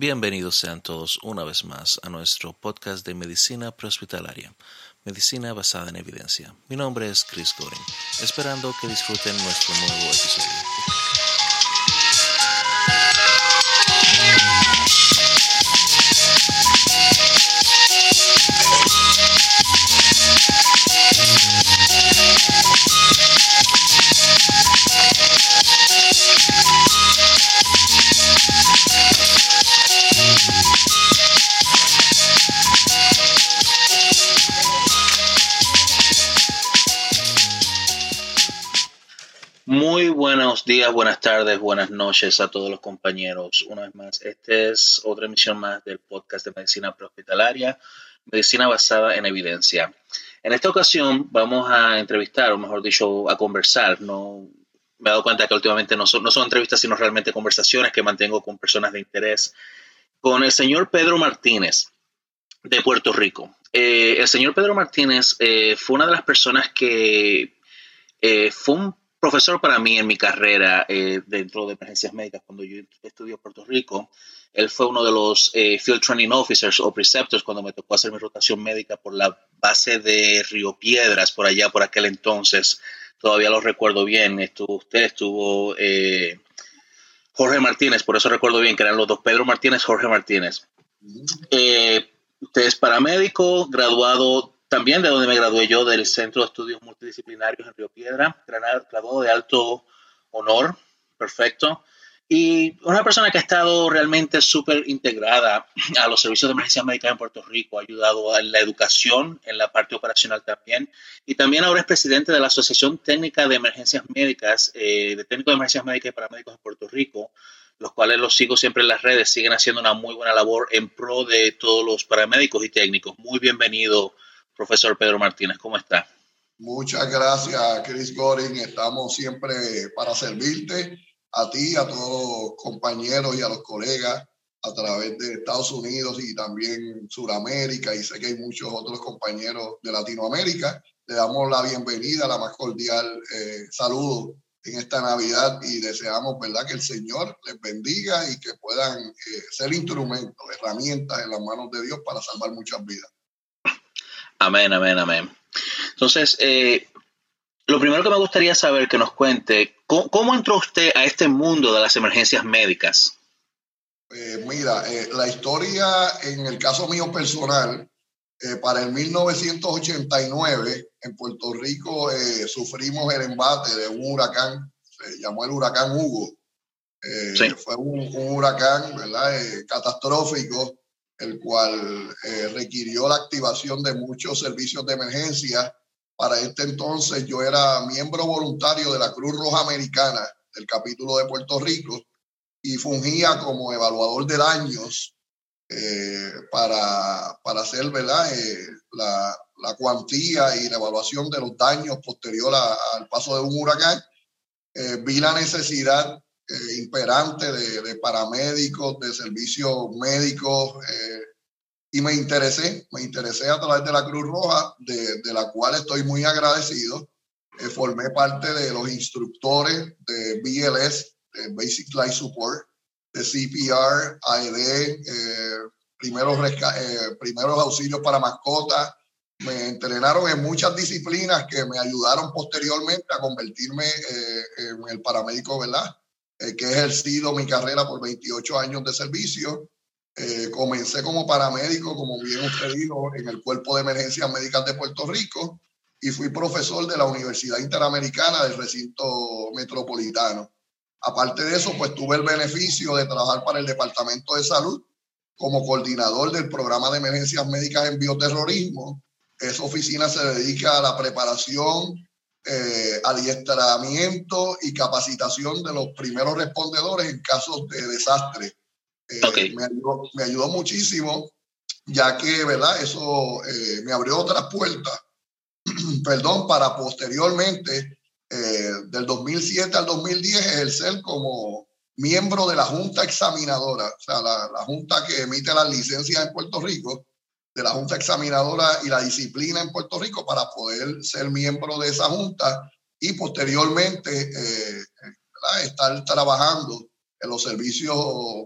Bienvenidos sean todos una vez más a nuestro podcast de medicina prehospitalaria, medicina basada en evidencia. Mi nombre es Chris Goring, esperando que disfruten nuestro nuevo episodio. Días, buenas tardes, buenas noches a todos los compañeros. Una vez más, esta es otra emisión más del podcast de medicina prehospitalaria, medicina basada en evidencia. En esta ocasión vamos a entrevistar, o mejor dicho, a conversar. No, me he dado cuenta que últimamente no son, no son entrevistas, sino realmente conversaciones que mantengo con personas de interés. Con el señor Pedro Martínez de Puerto Rico. Eh, el señor Pedro Martínez eh, fue una de las personas que eh, fue un profesor para mí en mi carrera eh, dentro de emergencias médicas cuando yo estudié en Puerto Rico. Él fue uno de los eh, Field Training Officers o Preceptors cuando me tocó hacer mi rotación médica por la base de Río Piedras, por allá, por aquel entonces. Todavía lo recuerdo bien. Estuvo usted, estuvo eh, Jorge Martínez, por eso recuerdo bien que eran los dos, Pedro Martínez, Jorge Martínez. usted es paramédico, graduado también de donde me gradué yo, del Centro de Estudios Multidisciplinarios en Río Piedra, graduado de alto honor, perfecto. Y una persona que ha estado realmente súper integrada a los servicios de emergencia médica en Puerto Rico, ha ayudado en la educación, en la parte operacional también. Y también ahora es presidente de la Asociación Técnica de Emergencias Médicas, eh, de técnicos de emergencias médicas y paramédicos de Puerto Rico, los cuales los sigo siempre en las redes, siguen haciendo una muy buena labor en pro de todos los paramédicos y técnicos. Muy bienvenido, Profesor Pedro Martínez, ¿cómo está? Muchas gracias, Chris Goring. Estamos siempre para servirte a ti, a todos los compañeros y a los colegas a través de Estados Unidos y también Sudamérica y sé que hay muchos otros compañeros de Latinoamérica. Le damos la bienvenida, la más cordial eh, saludo en esta Navidad y deseamos, ¿verdad?, que el Señor les bendiga y que puedan eh, ser instrumentos, herramientas en las manos de Dios para salvar muchas vidas. Amén, amén, amén. Entonces, eh, lo primero que me gustaría saber que nos cuente, ¿cómo, entró usted a este mundo de las emergencias médicas? Eh, mira, eh, la historia en el caso mío personal, para el 1989 en Puerto Rico sufrimos el embate de un huracán, se llamó el huracán Hugo. Fue un, un, huracán ¿verdad? catastrófico el cual eh, requirió la activación de muchos servicios de emergencia. Para este entonces yo era miembro voluntario de la Cruz Roja Americana del capítulo de Puerto Rico y fungía como evaluador de daños eh, para, para hacer ¿verdad? Eh, la, la, cuantía y la evaluación de los daños posterior al paso de un huracán. vi la necesidad eh, imperante de, paramédicos, de servicios médicos, eh, y me interesé, me interesé a través de la Cruz Roja, de, de la cual estoy muy agradecido. Eh, formé parte de los instructores de BLS, de Basic Life Support, de CPR, AED, primeros, primeros auxilios para mascotas. Me entrenaron en muchas disciplinas que me ayudaron posteriormente a convertirme en el paramédico, ¿verdad? Eh, que he ejercido mi carrera por 28 años de servicio. Eh, comencé como paramédico, como bien usted dijo, en el Cuerpo de Emergencias Médicas de Puerto Rico y fui profesor de la Universidad Interamericana del recinto metropolitano. Aparte de eso, pues tuve el beneficio de trabajar para el Departamento de Salud como coordinador del programa de emergencias médicas en bioterrorismo. Esa oficina se dedica a la preparación, eh, adiestramiento y capacitación de los primeros respondedores en casos de desastre. Eh, me, ayudó, muchísimo, ya que, ¿verdad? Eso eh, me abrió otras puertas, perdón, para posteriormente, eh, del 2007 al 2010, ejercer como miembro de la Junta Examinadora, o sea, la, la Junta que emite las licencias en Puerto Rico, de la Junta Examinadora y la disciplina en Puerto Rico para poder ser miembro de esa Junta y posteriormente eh, estar trabajando en los servicios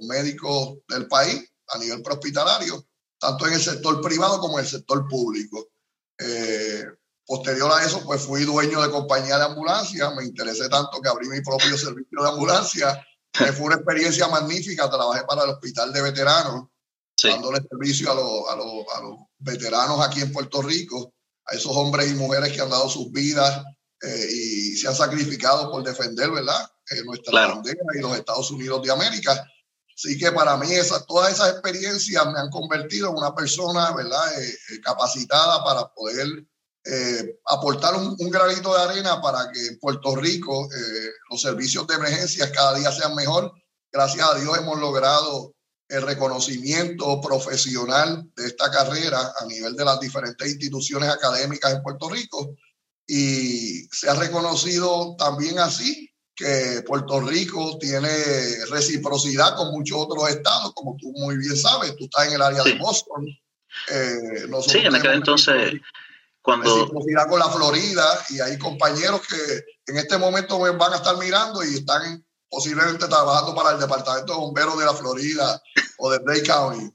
médicos del país a nivel prehospitalario, tanto en el sector privado como en el sector público. Eh, posterior a eso, pues fui dueño de compañía de ambulancia, me interesé tanto que abrí mi propio servicio de ambulancia, que fue una experiencia magnífica, trabajé para el hospital de veteranos, dándole servicio a, a, a los veteranos aquí en Puerto Rico, a esos hombres y mujeres que han dado sus vidas eh, y se han sacrificado por defender, ¿verdad? Eh, nuestra bandera y los Estados Unidos de América. Así que para mí esa, todas esas experiencias me han convertido en una persona, ¿verdad? Eh, capacitada para poder aportar un, un, granito de arena para que en Puerto Rico los servicios de emergencia cada día sean mejor. Gracias a Dios hemos logrado el reconocimiento profesional de esta carrera a nivel de las diferentes instituciones académicas en Puerto Rico y se ha reconocido también así que Puerto Rico tiene reciprocidad con muchos otros estados, como tú muy bien sabes, tú estás en el área de Boston. Eh, sí, en aquel entonces, cuando... Reciprocidad con la Florida y hay compañeros que en este momento van a estar mirando y están posiblemente trabajando para el Departamento de Bomberos de la Florida o de Dade County.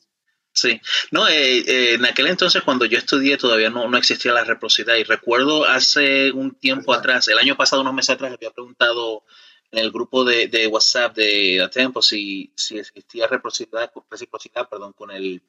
Sí, no, eh, eh, en aquel entonces cuando yo estudié todavía no, no existía la reciprocidad. Y recuerdo hace un tiempo atrás, el año pasado, unos meses atrás, había preguntado en el grupo de, de WhatsApp de Atempo si, si existía reciprocidad, reciprocidad perdón, con el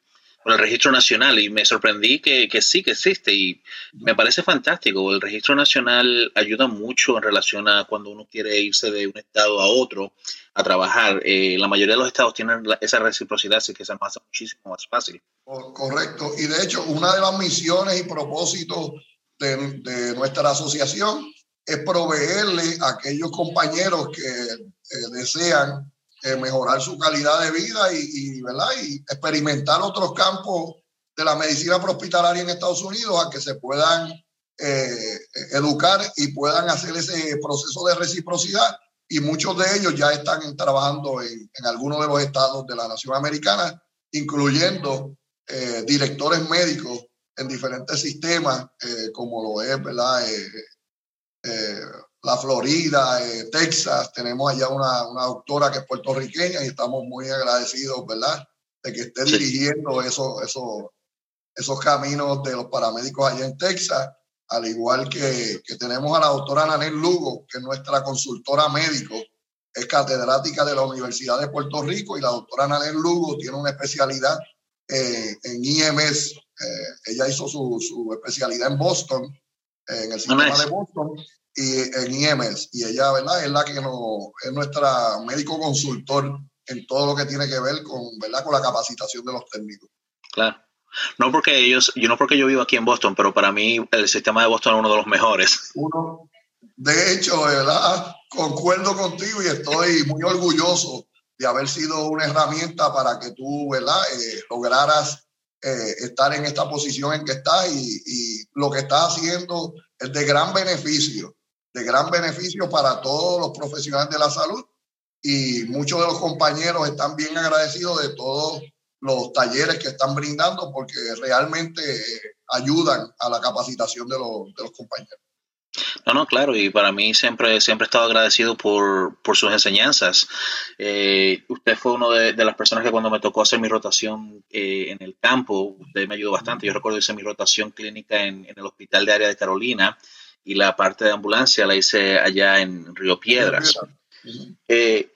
con el registro nacional y me sorprendí que, que, sí que existe y me parece fantástico. El registro nacional ayuda mucho en relación a cuando uno quiere irse de un estado a otro a trabajar. Eh, la mayoría de los estados tienen esa reciprocidad, así que se hace muchísimo más fácil. Correcto. Y de hecho, una de las misiones y propósitos de, de nuestra asociación es proveerle a aquellos compañeros que eh, desean eh, mejorar su calidad de vida y, ¿verdad? y experimentar otros campos de la medicina hospitalaria en Estados Unidos a que se puedan eh, educar y puedan hacer ese proceso de reciprocidad. Y muchos de ellos ya están trabajando en, en algunos de los estados de la nación americana, incluyendo eh, directores médicos en diferentes sistemas, como lo es ¿verdad? La Florida, eh, Texas. Tenemos allá una, una, doctora que es puertorriqueña y estamos muy agradecidos, ¿verdad? De que esté dirigiendo esos, esos, esos caminos de los paramédicos allá en Texas, al igual que, que tenemos a la doctora Nanel Lugo, que es nuestra consultora médico, es catedrática de la Universidad de Puerto Rico y la doctora Nanel Lugo tiene una especialidad eh, en IMS. Eh, ella hizo su, su, especialidad en Boston, en el sistema de Boston, y en IEMS. Y ella, ¿verdad? Es la que no, es nuestra médico consultor en todo lo que tiene que ver con, ¿verdad? Con la capacitación de los técnicos. Claro. No porque ellos, yo no porque yo vivo aquí en Boston, pero para mí el sistema de Boston es uno de los mejores. Uno, de hecho, ¿verdad? Concuerdo contigo y estoy muy orgulloso de haber sido una herramienta para que tú, ¿verdad? Eh, lograras eh, estar en esta posición en que estás y, y, lo que estás haciendo es de gran beneficio de gran beneficio para todos los profesionales de la salud y muchos de los compañeros están bien agradecidos de todos los talleres que están brindando porque realmente eh, ayudan a la capacitación de los, de los compañeros. No, no, claro, y para mí siempre, siempre he estado agradecido por, por sus enseñanzas. Eh, usted fue una de, de, las personas que cuando me tocó hacer mi rotación eh, en el campo, usted me ayudó bastante. Yo recuerdo hice mi rotación clínica en, en el hospital de área de Carolina y la parte de ambulancia la hice allá en Río Piedras. Eh,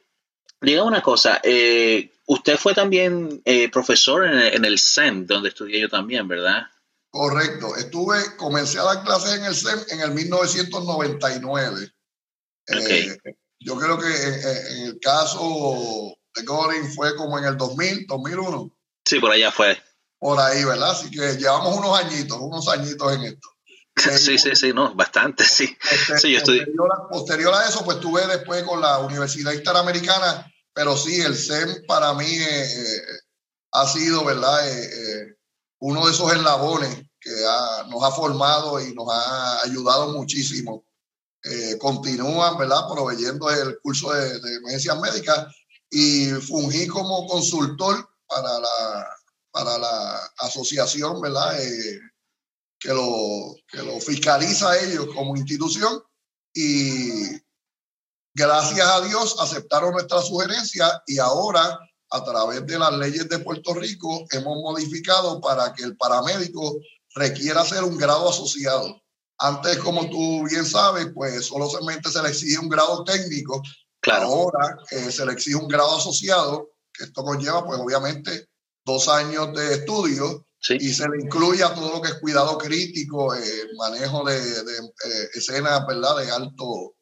diga una cosa, eh, usted fue también eh, profesor en el, en el, CEM, donde estudié yo también, ¿verdad? Correcto, estuve, comencé a dar clases en el CEM en el 1999. Okay. yo creo que en, en, el caso de Goring fue como en el 2000, 2001. Sí, por allá fue. Por ahí, ¿verdad? Así que llevamos unos añitos, unos añitos en esto. Sí, sí, sí, no, bastante, sí. Este, sí yo posterior, estoy... posterior, a eso, pues estuve después con la Universidad Interamericana, pero sí, el SEM para mí eh, ha sido, ¿verdad? Eh, eh, uno de esos eslabones que ha, nos ha formado y nos ha ayudado muchísimo. continúan, ¿verdad? Proveyendo el curso de, de emergencias médicas y fungí como consultor para la, para la asociación, ¿verdad? Que lo, que lo fiscaliza a ellos como institución y gracias a Dios aceptaron nuestra sugerencia y ahora a través de las leyes de Puerto Rico hemos modificado para que el paramédico requiera ser un grado asociado. Antes, como tú bien sabes, pues solamente se le exige un grado técnico. Claro. Ahora eh, se le exige un grado asociado, que esto conlleva, pues obviamente, dos años de estudio y se le incluye a todo lo que es cuidado crítico, eh, manejo de, eh, escenas, ¿verdad?, de alto,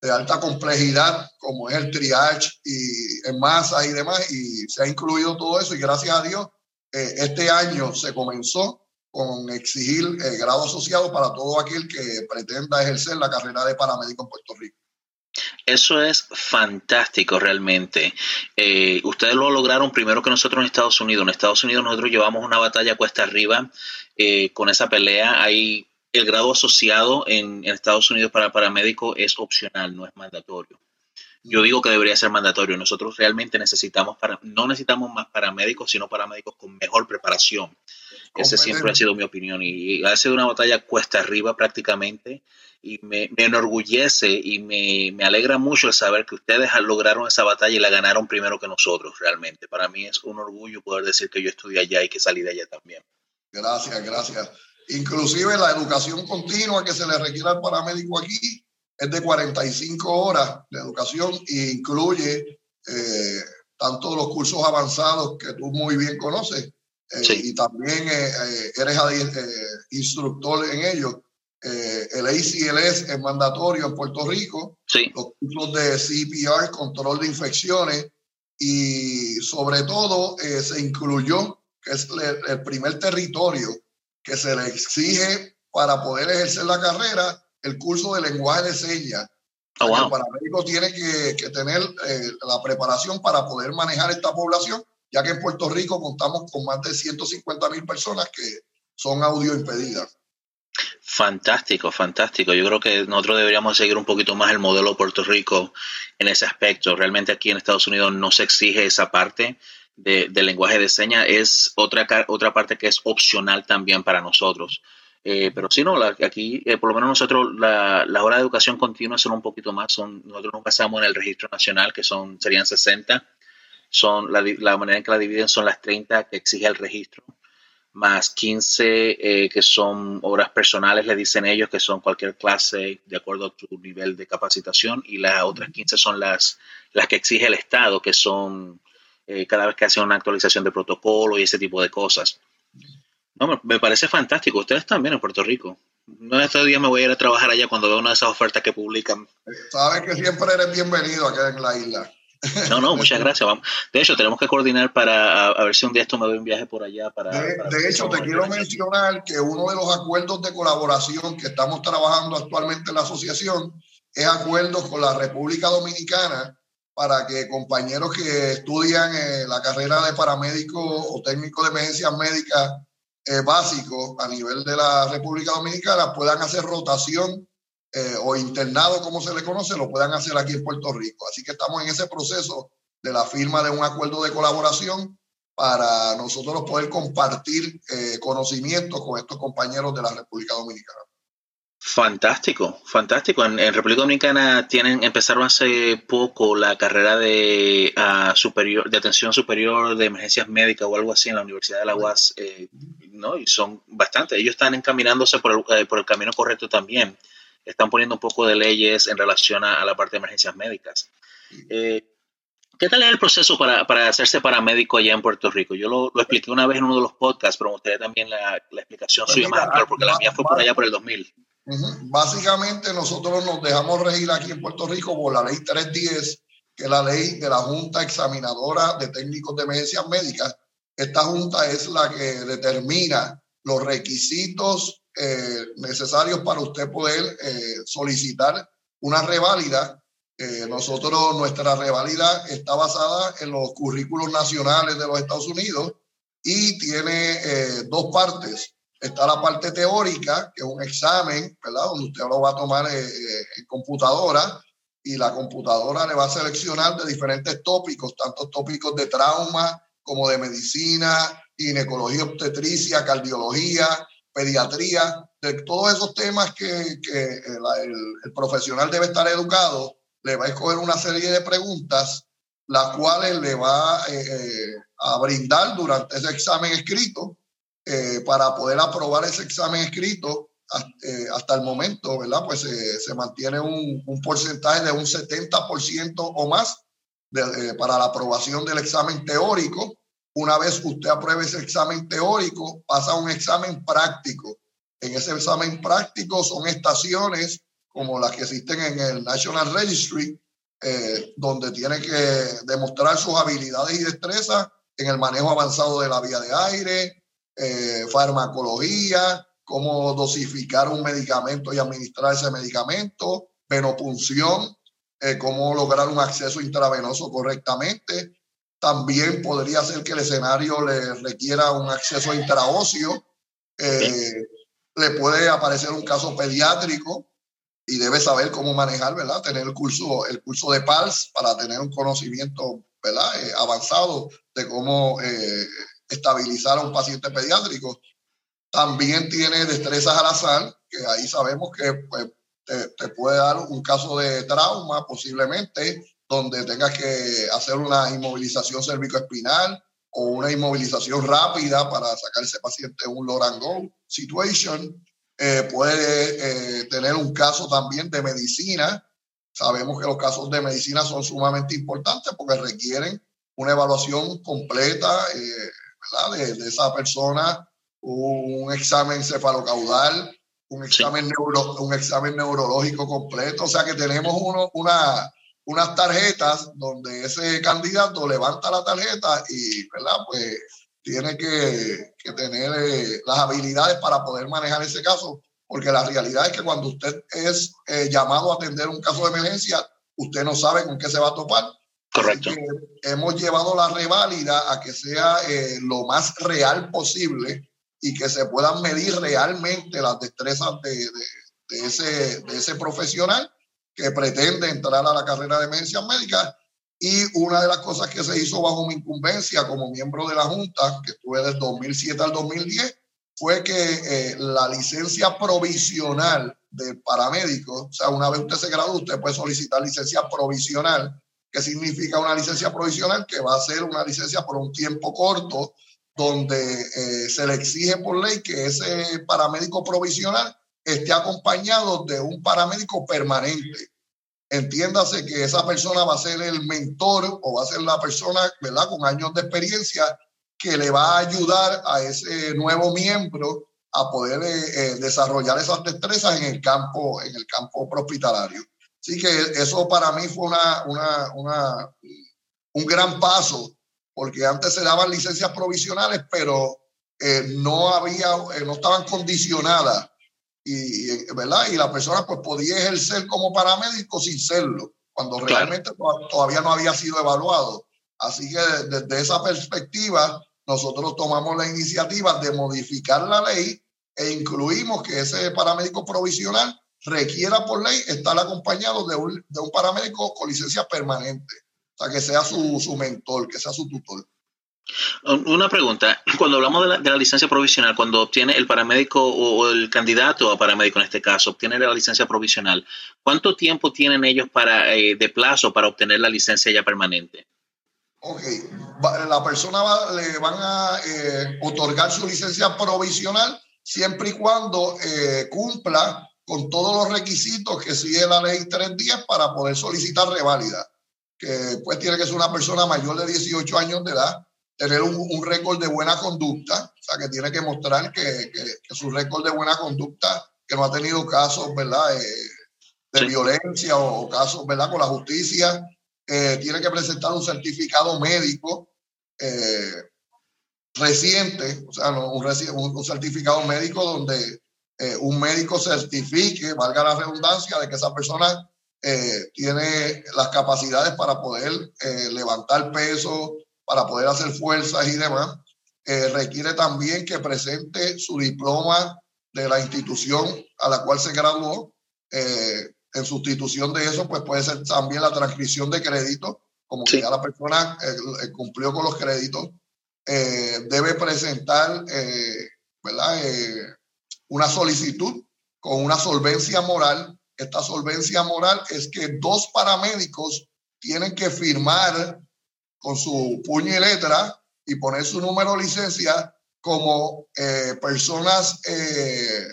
de alta complejidad, como es el triage y en masa y demás, y se ha incluido todo eso y gracias a Dios, eh, este año se comenzó con exigir grado asociado para todo aquel que pretenda ejercer la carrera de paramédico en Puerto Rico. Eso es fantástico realmente. Eh, ustedes lo lograron primero que nosotros en Estados Unidos. En Estados Unidos nosotros llevamos una batalla cuesta arriba eh, con esa pelea. Hay el grado asociado en, Estados Unidos para paramédico es opcional, no es mandatorio. Yo digo que debería ser mandatorio. Nosotros realmente necesitamos, para, no necesitamos más paramédicos, sino paramédicos con mejor preparación. Esa siempre ha sido mi opinión. Y, ha sido una batalla cuesta arriba prácticamente. Y me, enorgullece y me, me, alegra mucho el saber que ustedes lograron esa batalla y la ganaron primero que nosotros, realmente. Para mí es un orgullo poder decir que yo estudié allá y que salí de allá también. Gracias, gracias. Inclusive la educación continua que se le requiere al paramédico aquí es de 45 horas de educación e incluye eh, tanto los cursos avanzados que tú muy bien conoces eh, y también eh, eres instructor en ellos. El ACLS es mandatorio en Puerto Rico, los cursos de CPR, control de infecciones y sobre todo se incluyó, que es el primer territorio que se le exige para poder ejercer la carrera el curso de lenguaje de señas. Oh, el paramédico tiene que, tener eh, la preparación para poder manejar esta población, ya que en Puerto Rico contamos con más de 150 mil personas que son audio impedidas. Fantástico, fantástico. Yo creo que nosotros deberíamos seguir un poquito más el modelo de Puerto Rico en ese aspecto. Realmente aquí en Estados Unidos no se exige esa parte de, del lenguaje de señas. Es otra, otra parte que es opcional también para nosotros. Eh, pero si no, aquí eh, por lo menos nosotros la, la hora de educación continua son un poquito más, son, nosotros nunca estamos en el registro nacional, que son serían 60, son la, la, manera en que la dividen son las 30 que exige el registro, más 15 eh, que son horas personales, le dicen ellos, que son cualquier clase de acuerdo a tu nivel de capacitación, y las otras 15 son las, las que exige el Estado, que son cada vez que hacen una actualización de protocolo y ese tipo de cosas. No, me parece fantástico. Ustedes también en Puerto Rico. No estos días me voy a ir a trabajar allá cuando veo una de esas ofertas que publican. Sabes que siempre eres bienvenido acá en la isla. No, no, muchas gracias. Vamos. De hecho, tenemos que coordinar para a, ver si un día esto me doy un viaje por allá. Para, de, hecho, te quiero mencionar que uno de los acuerdos de colaboración que estamos trabajando actualmente en la asociación es acuerdos con la República Dominicana para que compañeros que estudian la carrera de paramédico o técnico de emergencias médicas eh, básicos a nivel de la República Dominicana puedan hacer rotación eh, o internado, como se le conoce, lo puedan hacer aquí en Puerto Rico. Así que estamos en ese proceso de la firma de un acuerdo de colaboración para nosotros poder compartir eh, conocimientos con estos compañeros de la República Dominicana. Fantástico, fantástico. En, República Dominicana tienen empezaron hace poco la carrera de ah, superior de atención superior de emergencias médicas o algo así en la Universidad de la UAS, eh, ¿no? Y son bastante. Ellos están encaminándose por el, eh, por el, camino correcto también. Están poniendo un poco de leyes en relación a, la parte de emergencias médicas. Eh, ¿Qué tal es el proceso para, para, hacerse paramédico allá en Puerto Rico? Yo lo, lo, expliqué una vez en uno de los podcasts, pero me gustaría también la, la explicación pues suya más porque la mía fue por allá por el 2000. Básicamente nosotros nos dejamos regir aquí en Puerto Rico por la ley 310, que es la ley de la Junta Examinadora de Técnicos de Emergencias Médicas. Esta junta es la que determina los requisitos eh, necesarios para usted poder eh, solicitar una reválida. Eh, nosotros, nuestra reválida está basada en los currículos nacionales de los Estados Unidos y tiene dos partes Está la parte teórica, que es un examen, ¿verdad? Donde usted lo va a tomar eh, eh, en computadora y la computadora le va a seleccionar de diferentes tópicos, tanto tópicos de trauma como de medicina, ginecología, obstetricia, cardiología, pediatría, de todos esos temas que, que el, profesional debe estar educado, le va a escoger una serie de preguntas, las cuales le va a brindar durante ese examen escrito para poder aprobar ese examen escrito eh, hasta el momento, ¿verdad? Pues se mantiene un, porcentaje de un 70% o más eh, para la aprobación del examen teórico. Una vez usted apruebe ese examen teórico, pasa a un examen práctico. En ese examen práctico son estaciones como las que existen en el National Registry, eh, donde tiene que demostrar sus habilidades y destrezas en el manejo avanzado de la vía de aire, farmacología, cómo dosificar un medicamento y administrar ese medicamento, venopunción, eh, cómo lograr un acceso intravenoso correctamente. También podría ser que el escenario le requiera un acceso intraóseo. Eh, le puede aparecer un caso pediátrico y debe saber cómo manejar, ¿verdad? Tener el curso, el curso de PALS para tener un conocimiento, ¿verdad? Eh, avanzado de cómo estabilizar a un paciente pediátrico también tiene destrezas al azar, que ahí sabemos que pues, te, puede dar un caso de trauma posiblemente, donde tengas que hacer una inmovilización cervicoespinal o una inmovilización rápida para sacar ese paciente un Lorango situation. Eh, puede eh, tener un caso también de medicina. Sabemos que los casos de medicina son sumamente importantes porque requieren una evaluación completa eh, de, de, esa persona un examen cefalocaudal, un examen, neuro, un examen neurológico completo. O sea que tenemos uno, una, unas tarjetas donde ese candidato levanta la tarjeta y, ¿verdad? Pues tiene que, que tener eh, las habilidades para poder manejar ese caso, porque la realidad es que cuando usted es eh, llamado a atender un caso de emergencia, usted no sabe con qué se va a topar. Correcto. hemos llevado la reválida a que sea eh, lo más real posible y que se puedan medir realmente las destrezas de, ese, de ese profesional que pretende entrar a la carrera de emergencias médicas. Y una de las cosas que se hizo bajo mi incumbencia como miembro de la Junta, que estuve desde 2007 al 2010, fue que eh, la licencia provisional de paramédico, o sea, una vez usted se gradúa, usted puede solicitar licencia provisional, que significa una licencia provisional que va a ser una licencia por un tiempo corto donde eh, se le exige por ley que ese paramédico provisional esté acompañado de un paramédico permanente. Entiéndase que esa persona va a ser el mentor o va a ser la persona, ¿verdad?, con años de experiencia que le va a ayudar a ese nuevo miembro a poder eh, eh, desarrollar esas destrezas en el campo, en el campo hospitalario. Así que eso para mí fue una, una, una, un gran paso porque antes se daban licencias provisionales, pero eh, no había, eh, no estaban condicionadas y, ¿verdad? y la persona pues podía ejercer como paramédico sin serlo, cuando realmente todavía no había sido evaluado. Así que desde esa perspectiva, nosotros tomamos la iniciativa de modificar la ley e incluimos que ese paramédico provisional requiera por ley estar acompañado de un, de un paramédico con licencia permanente. O sea, que sea su, su mentor, que sea su tutor. Una pregunta, cuando hablamos de la, licencia provisional, cuando obtiene el paramédico o, el candidato a paramédico en este caso, obtiene la licencia provisional, ¿cuánto tiempo tienen ellos para, eh, de plazo para obtener la licencia ya permanente? Ok, la persona va, le van a eh, otorgar su licencia provisional siempre y cuando eh, cumpla con todos los requisitos que sigue la ley 310 para poder solicitar reválida que pues tiene que ser una persona mayor de 18 años de edad, tener un, un récord de buena conducta, o sea, que tiene que mostrar que, que, su récord de buena conducta, que no ha tenido casos, ¿verdad?, eh, de violencia o, casos, ¿verdad?, con la justicia, eh, tiene que presentar un certificado médico eh, reciente, o sea, un, un, certificado médico donde un médico certifique, valga la redundancia, de que esa persona tiene las capacidades para poder levantar peso, para poder hacer fuerzas y demás. Eh, requiere también que presente su diploma de la institución a la cual se graduó. en sustitución de eso, pues puede ser también la transcripción de crédito, como que ya la persona cumplió con los créditos. debe presentar ¿verdad? una solicitud con una solvencia moral esta solvencia moral es que dos paramédicos tienen que firmar con su puño y letra y poner su número de licencia como eh, personas eh,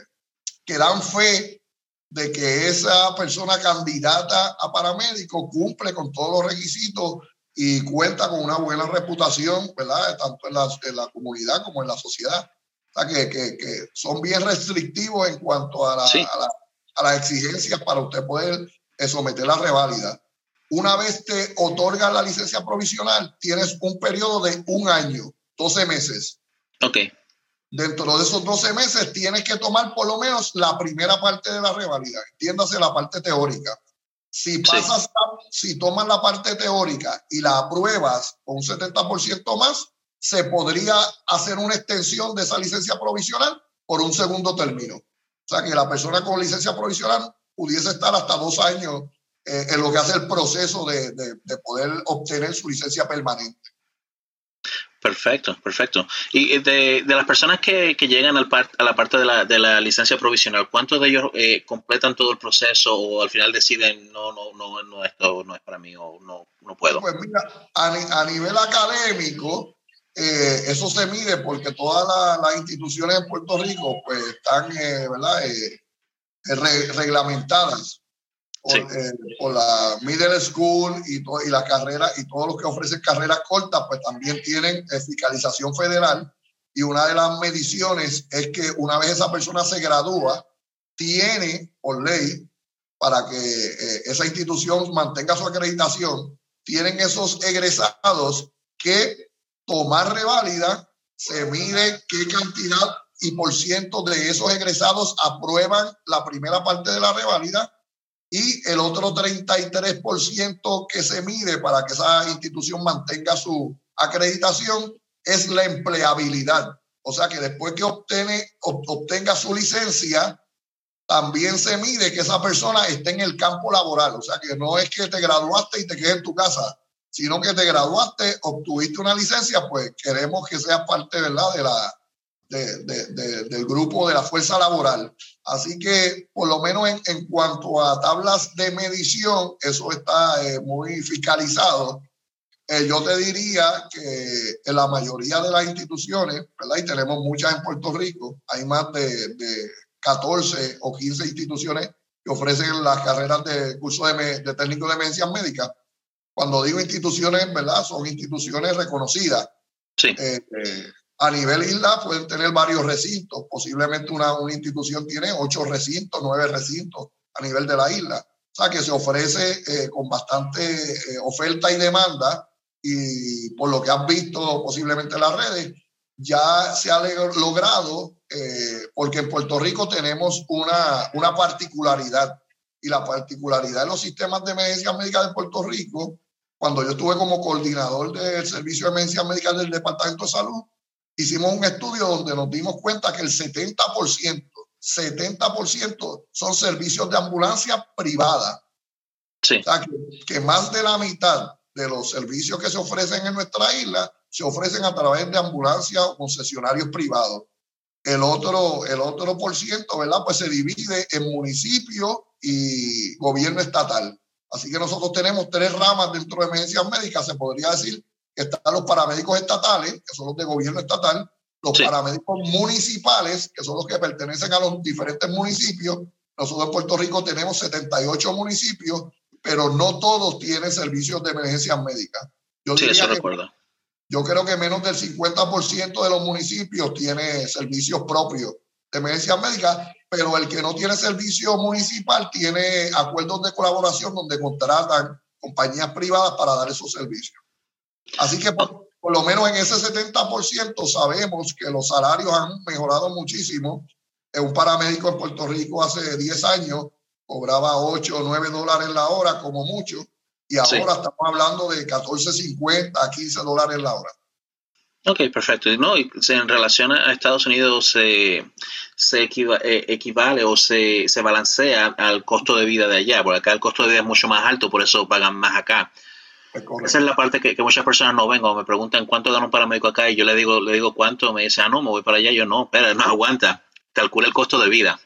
que dan fe de que esa persona candidata a paramédico cumple con todos los requisitos y cuenta con una buena reputación, ¿verdad? Tanto en la, en la comunidad como en la sociedad. O sea, que, que, que son bien restrictivos en cuanto a, la, a, la, a, las exigencias para usted poder someter la reválida. Una vez te otorgan la licencia provisional, tienes un periodo de un año, 12 meses. Ok. Dentro de esos 12 meses tienes que tomar por lo menos la primera parte de la reválida, entiéndase la parte teórica. Si pasas, sí. si tomas la parte teórica y la apruebas con un 70% más, se podría hacer una extensión de esa licencia provisional por un segundo término. O sea, que la persona con licencia provisional pudiese estar hasta dos años eh, en lo que hace el proceso de, de, de poder obtener su licencia permanente. Perfecto, perfecto. Y de, de las personas que, que llegan al part, a la parte de la, de la, licencia provisional, ¿cuántos de ellos eh, completan todo el proceso o al final deciden no, no, no, no esto no es para mí o no, no puedo? Pues mira, a, a nivel académico, eh, eso se mide porque todas la, las instituciones en Puerto Rico pues están, eh, ¿verdad? Eh, re, reglamentadas por, sí. eh, por, la middle school y, to, y la carrera y todos los que ofrecen carreras cortas, pues también tienen fiscalización federal. Y una de las mediciones es que una vez esa persona se gradúa, tiene por ley para que eh, esa institución mantenga su acreditación, tienen esos egresados que tomar reválida, se mide qué cantidad y por ciento de esos egresados aprueban la primera parte de la reválida y el otro 33% que se mide para que esa institución mantenga su acreditación es la empleabilidad. O sea que después que obtiene, obtenga su licencia, también se mide que esa persona esté en el campo laboral. O sea que no es que te graduaste y te quedes en tu casa, sino que te graduaste, obtuviste una licencia, pues queremos que seas parte ¿verdad? De la, de, de, de, del grupo de la fuerza laboral. Así que, por lo menos en, en cuanto a tablas de medición, eso está eh, muy fiscalizado. Eh, yo te diría que en la mayoría de las instituciones, ¿verdad? y tenemos muchas en Puerto Rico, hay más de, de 14 o 15 instituciones que ofrecen las carreras de curso de, de técnico de medicina médica. Cuando digo instituciones, ¿verdad? Son instituciones reconocidas. Sí. Eh, eh, a nivel isla pueden tener varios recintos. Posiblemente una, una institución tiene ocho recintos, nueve recintos a nivel de la isla. O sea que se ofrece eh, con bastante eh, oferta y demanda y por lo que has visto posiblemente en las redes, ya se ha logrado, eh, porque en Puerto Rico tenemos una, una particularidad y la particularidad de los sistemas de emergencia médica de Puerto Rico, cuando yo estuve como coordinador del Servicio de Emergencia Médica del Departamento de Salud, hicimos un estudio donde nos dimos cuenta que el 70%, 70% son servicios de ambulancia privada. Sí. O sea, que, que, más de la mitad de los servicios que se ofrecen en nuestra isla se ofrecen a través de ambulancias o concesionarios privados. El otro, el otro por ciento, ¿verdad? Pues se divide en municipio y gobierno estatal. Así que nosotros tenemos tres ramas dentro de emergencias médicas, se podría decir, están los paramédicos estatales, que son los de gobierno estatal, los sí. paramédicos municipales, que son los que pertenecen a los diferentes municipios. Nosotros en Puerto Rico tenemos 78 municipios, pero no todos tienen servicios de emergencias médicas. Yo sí, eso recuerdo. Yo creo que menos del 50% de los municipios tiene servicios propios de emergencias médicas, pero el que no tiene servicio municipal tiene acuerdos de colaboración donde contratan compañías privadas para dar esos servicios. Así que por, por, lo menos en ese 70% sabemos que los salarios han mejorado muchísimo. Un paramédico en Puerto Rico hace 10 años cobraba 8 o 9 dólares la hora como mucho y ahora sí. estamos hablando de 14.50 a 15 dólares la hora. Ok, perfecto. No, en relación a Estados Unidos se, se equiva, eh, equivale o se, se balancea al costo de vida de allá, porque acá el costo de vida es mucho más alto, por eso pagan más acá. Es Esa es la parte que, que, muchas personas no ven o me preguntan cuánto gana un paramédico acá y yo le digo, le digo cuánto, me dice, ah, no, me voy para allá, yo no, espera, no aguanta, calcula el costo de vida.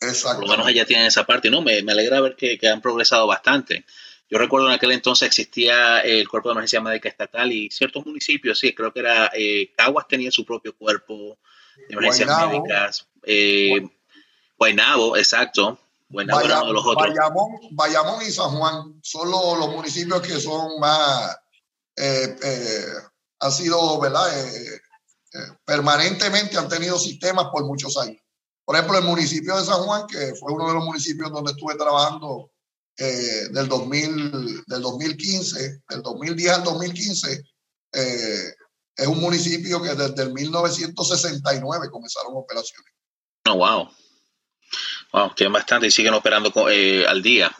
Por lo menos allá tienen esa parte. No, me, me alegra ver que, que, han progresado bastante. Yo recuerdo en aquel entonces existía el Cuerpo de Emergencia Médica Estatal y ciertos municipios, sí, creo que era eh, Caguas tenía su propio cuerpo de emergencias médicas. Eh, Guaynabo, exacto. De los otros. Bayamón, Bayamón, y San Juan son los, los municipios que son más, eh, eh, han sido, ¿verdad? Eh, eh, permanentemente han tenido sistemas por muchos años. Por ejemplo, el municipio de San Juan, que fue uno de los municipios donde estuve trabajando del, 2000, del 2015, del 2010 al 2015, eh, es un municipio que desde el 1969 comenzaron operaciones. Oh, wow. Wow, tienen bastante y siguen operando eh, al día.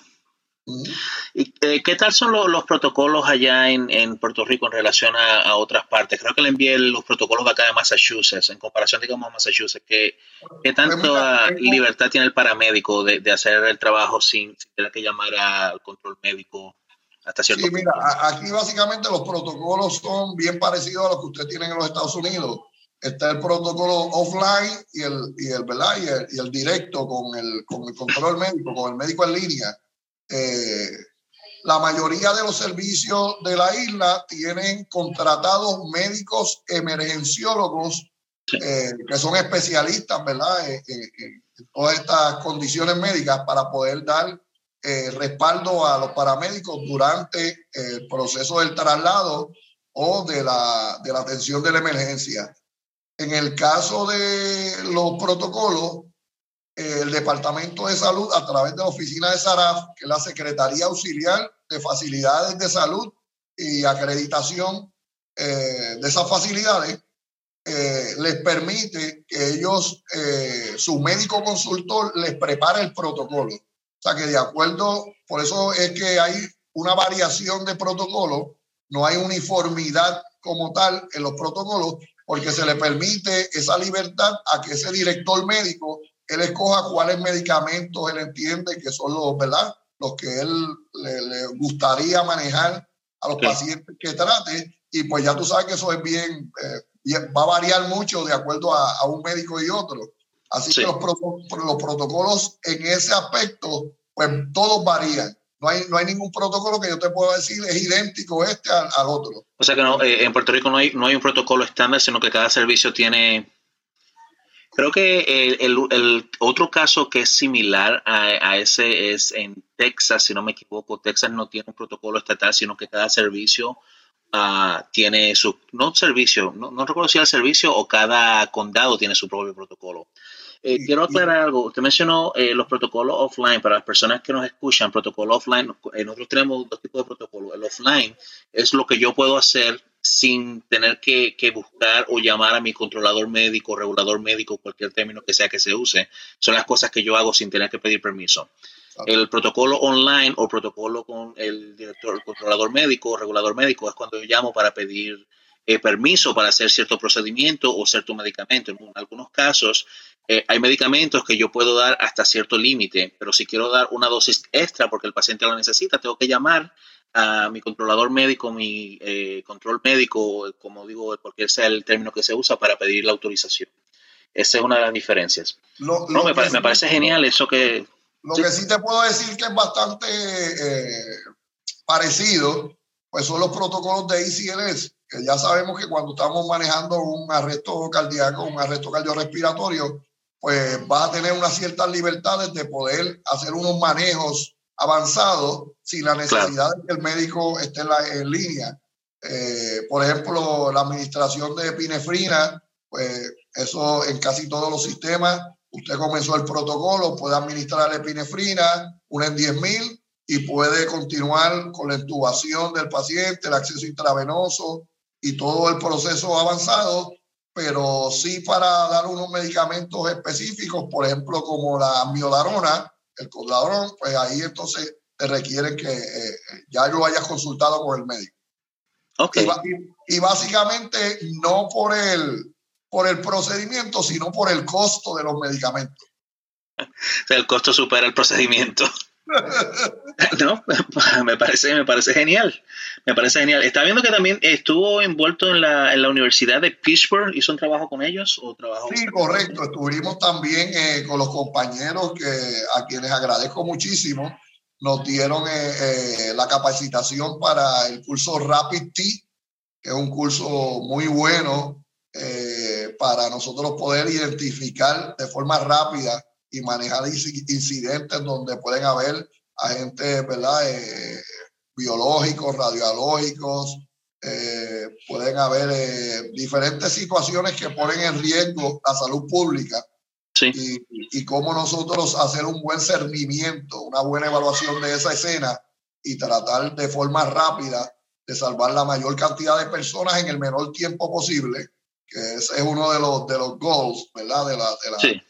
¿Y eh, qué tal son los, protocolos allá en, en, Puerto Rico en relación a, otras partes? Creo que le envié los protocolos de acá de Massachusetts, en comparación, digamos, a Massachusetts. ¿Qué, qué tanta libertad tiene el paramédico de, de hacer el trabajo sin, tener que llamar al control médico hasta cierto sí, mira, aquí básicamente los protocolos son bien parecidos a los que usted tiene en los Estados Unidos. Está el protocolo offline y el, y el, ¿verdad? Y el, y el directo con el, con el control médico, con el médico en línea eh, la mayoría de los servicios de la isla tienen contratados médicos emergenciólogos eh, que son especialistas, ¿verdad? En, todas estas condiciones médicas para poder dar eh, respaldo a los paramédicos durante el proceso del traslado o de la, de la atención de la emergencia. En el caso de los protocolos, el Departamento de Salud a través de la oficina de SARAF, que es la Secretaría Auxiliar de Facilidades de Salud y Acreditación eh, de esas facilidades, eh, les permite que ellos, eh, su médico consultor, les prepare el protocolo. O sea que de acuerdo, por eso es que hay una variación de protocolo, no hay uniformidad como tal en los protocolos, porque se le permite esa libertad a que ese director médico él escoja cuáles medicamentos él entiende que son los, ¿verdad? Los que él le, gustaría manejar a los pacientes que trate. Y pues ya tú sabes que eso es bien, eh, va a variar mucho de acuerdo a, un médico y otro. Así que los, los, protocolos en ese aspecto, pues todos varían. No hay, no hay ningún protocolo que yo te pueda decir es idéntico este al, otro. O sea que no, eh, en Puerto Rico no hay, no hay un protocolo estándar, sino que cada servicio tiene Creo que el, otro caso que es similar a, ese es en Texas, si no me equivoco. Texas no tiene un protocolo estatal, sino que cada servicio ah, tiene su, no servicio, no, no, recuerdo si el servicio o cada condado tiene su propio protocolo. Eh, quiero aclarar algo. Usted mencionó eh, los protocolos offline. Para las personas que nos escuchan, protocolo offline, eh, nosotros tenemos dos tipos de protocolos. El offline es lo que yo puedo hacer sin tener que, buscar o llamar a mi controlador médico, regulador médico, cualquier término que sea que se use. Son las cosas que yo hago sin tener que pedir permiso. El protocolo online o protocolo con el director, el controlador médico o regulador médico es cuando yo llamo para pedir eh, permiso para hacer cierto procedimiento o cierto medicamento. En algunos casos eh, hay medicamentos que yo puedo dar hasta cierto límite, pero si quiero dar una dosis extra porque el paciente lo necesita, tengo que llamar a mi controlador médico, mi eh, control médico, como digo, cualquier sea el término que se usa para pedir la autorización. Esa es una de las diferencias. no, me, parece genial eso que... Lo que sí te puedo decir que es bastante eh, parecido, pues son los protocolos de ICLS, que ya sabemos que cuando estamos manejando un arresto cardíaco, un arresto cardiorrespiratorio, pues vas a tener unas ciertas libertades de poder hacer unos manejos avanzado sin la necesidad de que el médico esté en, línea. Eh, por ejemplo, la administración de epinefrina, pues eso en casi todos los sistemas, usted comenzó el protocolo, puede administrar epinefrina, una en 10.000 y puede continuar con la intubación del paciente, el acceso intravenoso y todo el proceso avanzado, pero sí para dar unos medicamentos específicos, por ejemplo, como la miodarona, el coladrón, pues ahí entonces te requieren que eh, ya lo hayas consultado con el médico. Okay. Y, básicamente no por el, por el procedimiento, sino por el costo de los medicamentos. el costo supera el procedimiento. no, me parece, me parece genial. Me parece genial. Está viendo que también estuvo envuelto en la, en la Universidad de Pittsburgh. ¿Hizo un trabajo con ellos o trabajó? Sí, correcto. Estuvimos también eh, con los compañeros que a quienes agradezco muchísimo. Nos dieron eh, eh, la capacitación para el curso Rapid T, que es un curso muy bueno para nosotros poder identificar de forma rápida y manejar incidentes donde pueden haber agentes ¿verdad? Eh, biológicos, radiológicos, eh, pueden haber eh, diferentes situaciones que ponen en riesgo la salud pública sí. y, y cómo nosotros hacer un buen cernimiento, una buena evaluación de esa escena y tratar de forma rápida de salvar la mayor cantidad de personas en el menor tiempo posible, que ese es uno de los, de los goals, ¿verdad? De la, de la, sí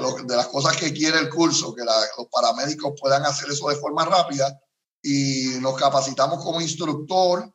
de, las cosas que quiere el curso, que los paramédicos puedan hacer eso de forma rápida y nos capacitamos como instructor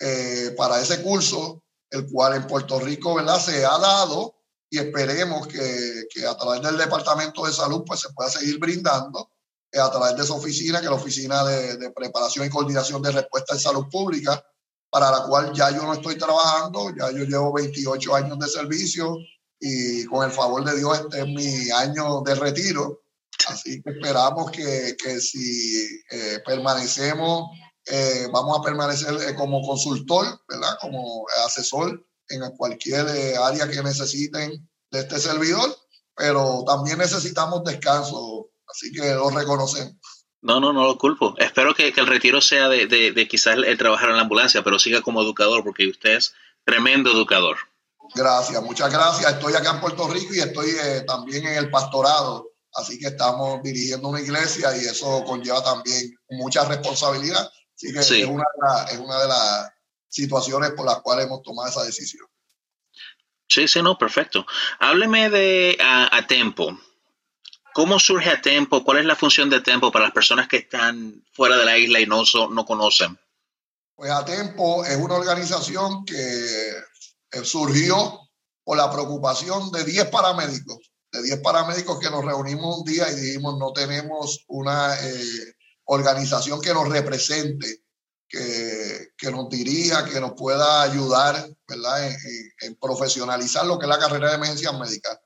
eh, para ese curso, el cual en Puerto Rico ¿verdad? se ha dado y esperemos que, que a través del Departamento de Salud pues, se pueda seguir brindando eh, a través de esa oficina, que es la Oficina de, de Preparación y Coordinación de Respuesta en Salud Pública, para la cual ya yo no estoy trabajando, ya yo llevo 28 años de servicio, y con el favor de Dios este es mi año de retiro. Así que esperamos que, que si eh, permanecemos, eh, vamos a permanecer eh, como consultor, ¿verdad? Como asesor en cualquier área que necesiten de este servidor, pero también necesitamos descanso, así que lo reconocemos. No, no, no lo culpo. Espero que, que el retiro sea de, de, de quizás el trabajar en la ambulancia, pero siga como educador, porque usted es tremendo educador. Gracias, muchas gracias. Estoy acá en Puerto Rico y estoy eh, también en el pastorado, así que estamos dirigiendo una iglesia y eso conlleva también mucha responsabilidad. Así que es, una, es una de las situaciones por las cuales hemos tomado esa decisión. Sí, sí, no, perfecto. Hábleme de a, Tempo. ¿Cómo surge a Tempo? ¿Cuál es la función de Tempo para las personas que están fuera de la isla y no, no conocen? Pues a Tempo es una organización que surgió por la preocupación de 10 paramédicos, de 10 paramédicos que nos reunimos un día y dijimos no tenemos una eh, organización que nos represente, que, que, nos dirija, que nos pueda ayudar ¿verdad? En, en, profesionalizar lo que es la carrera de emergencias médicas.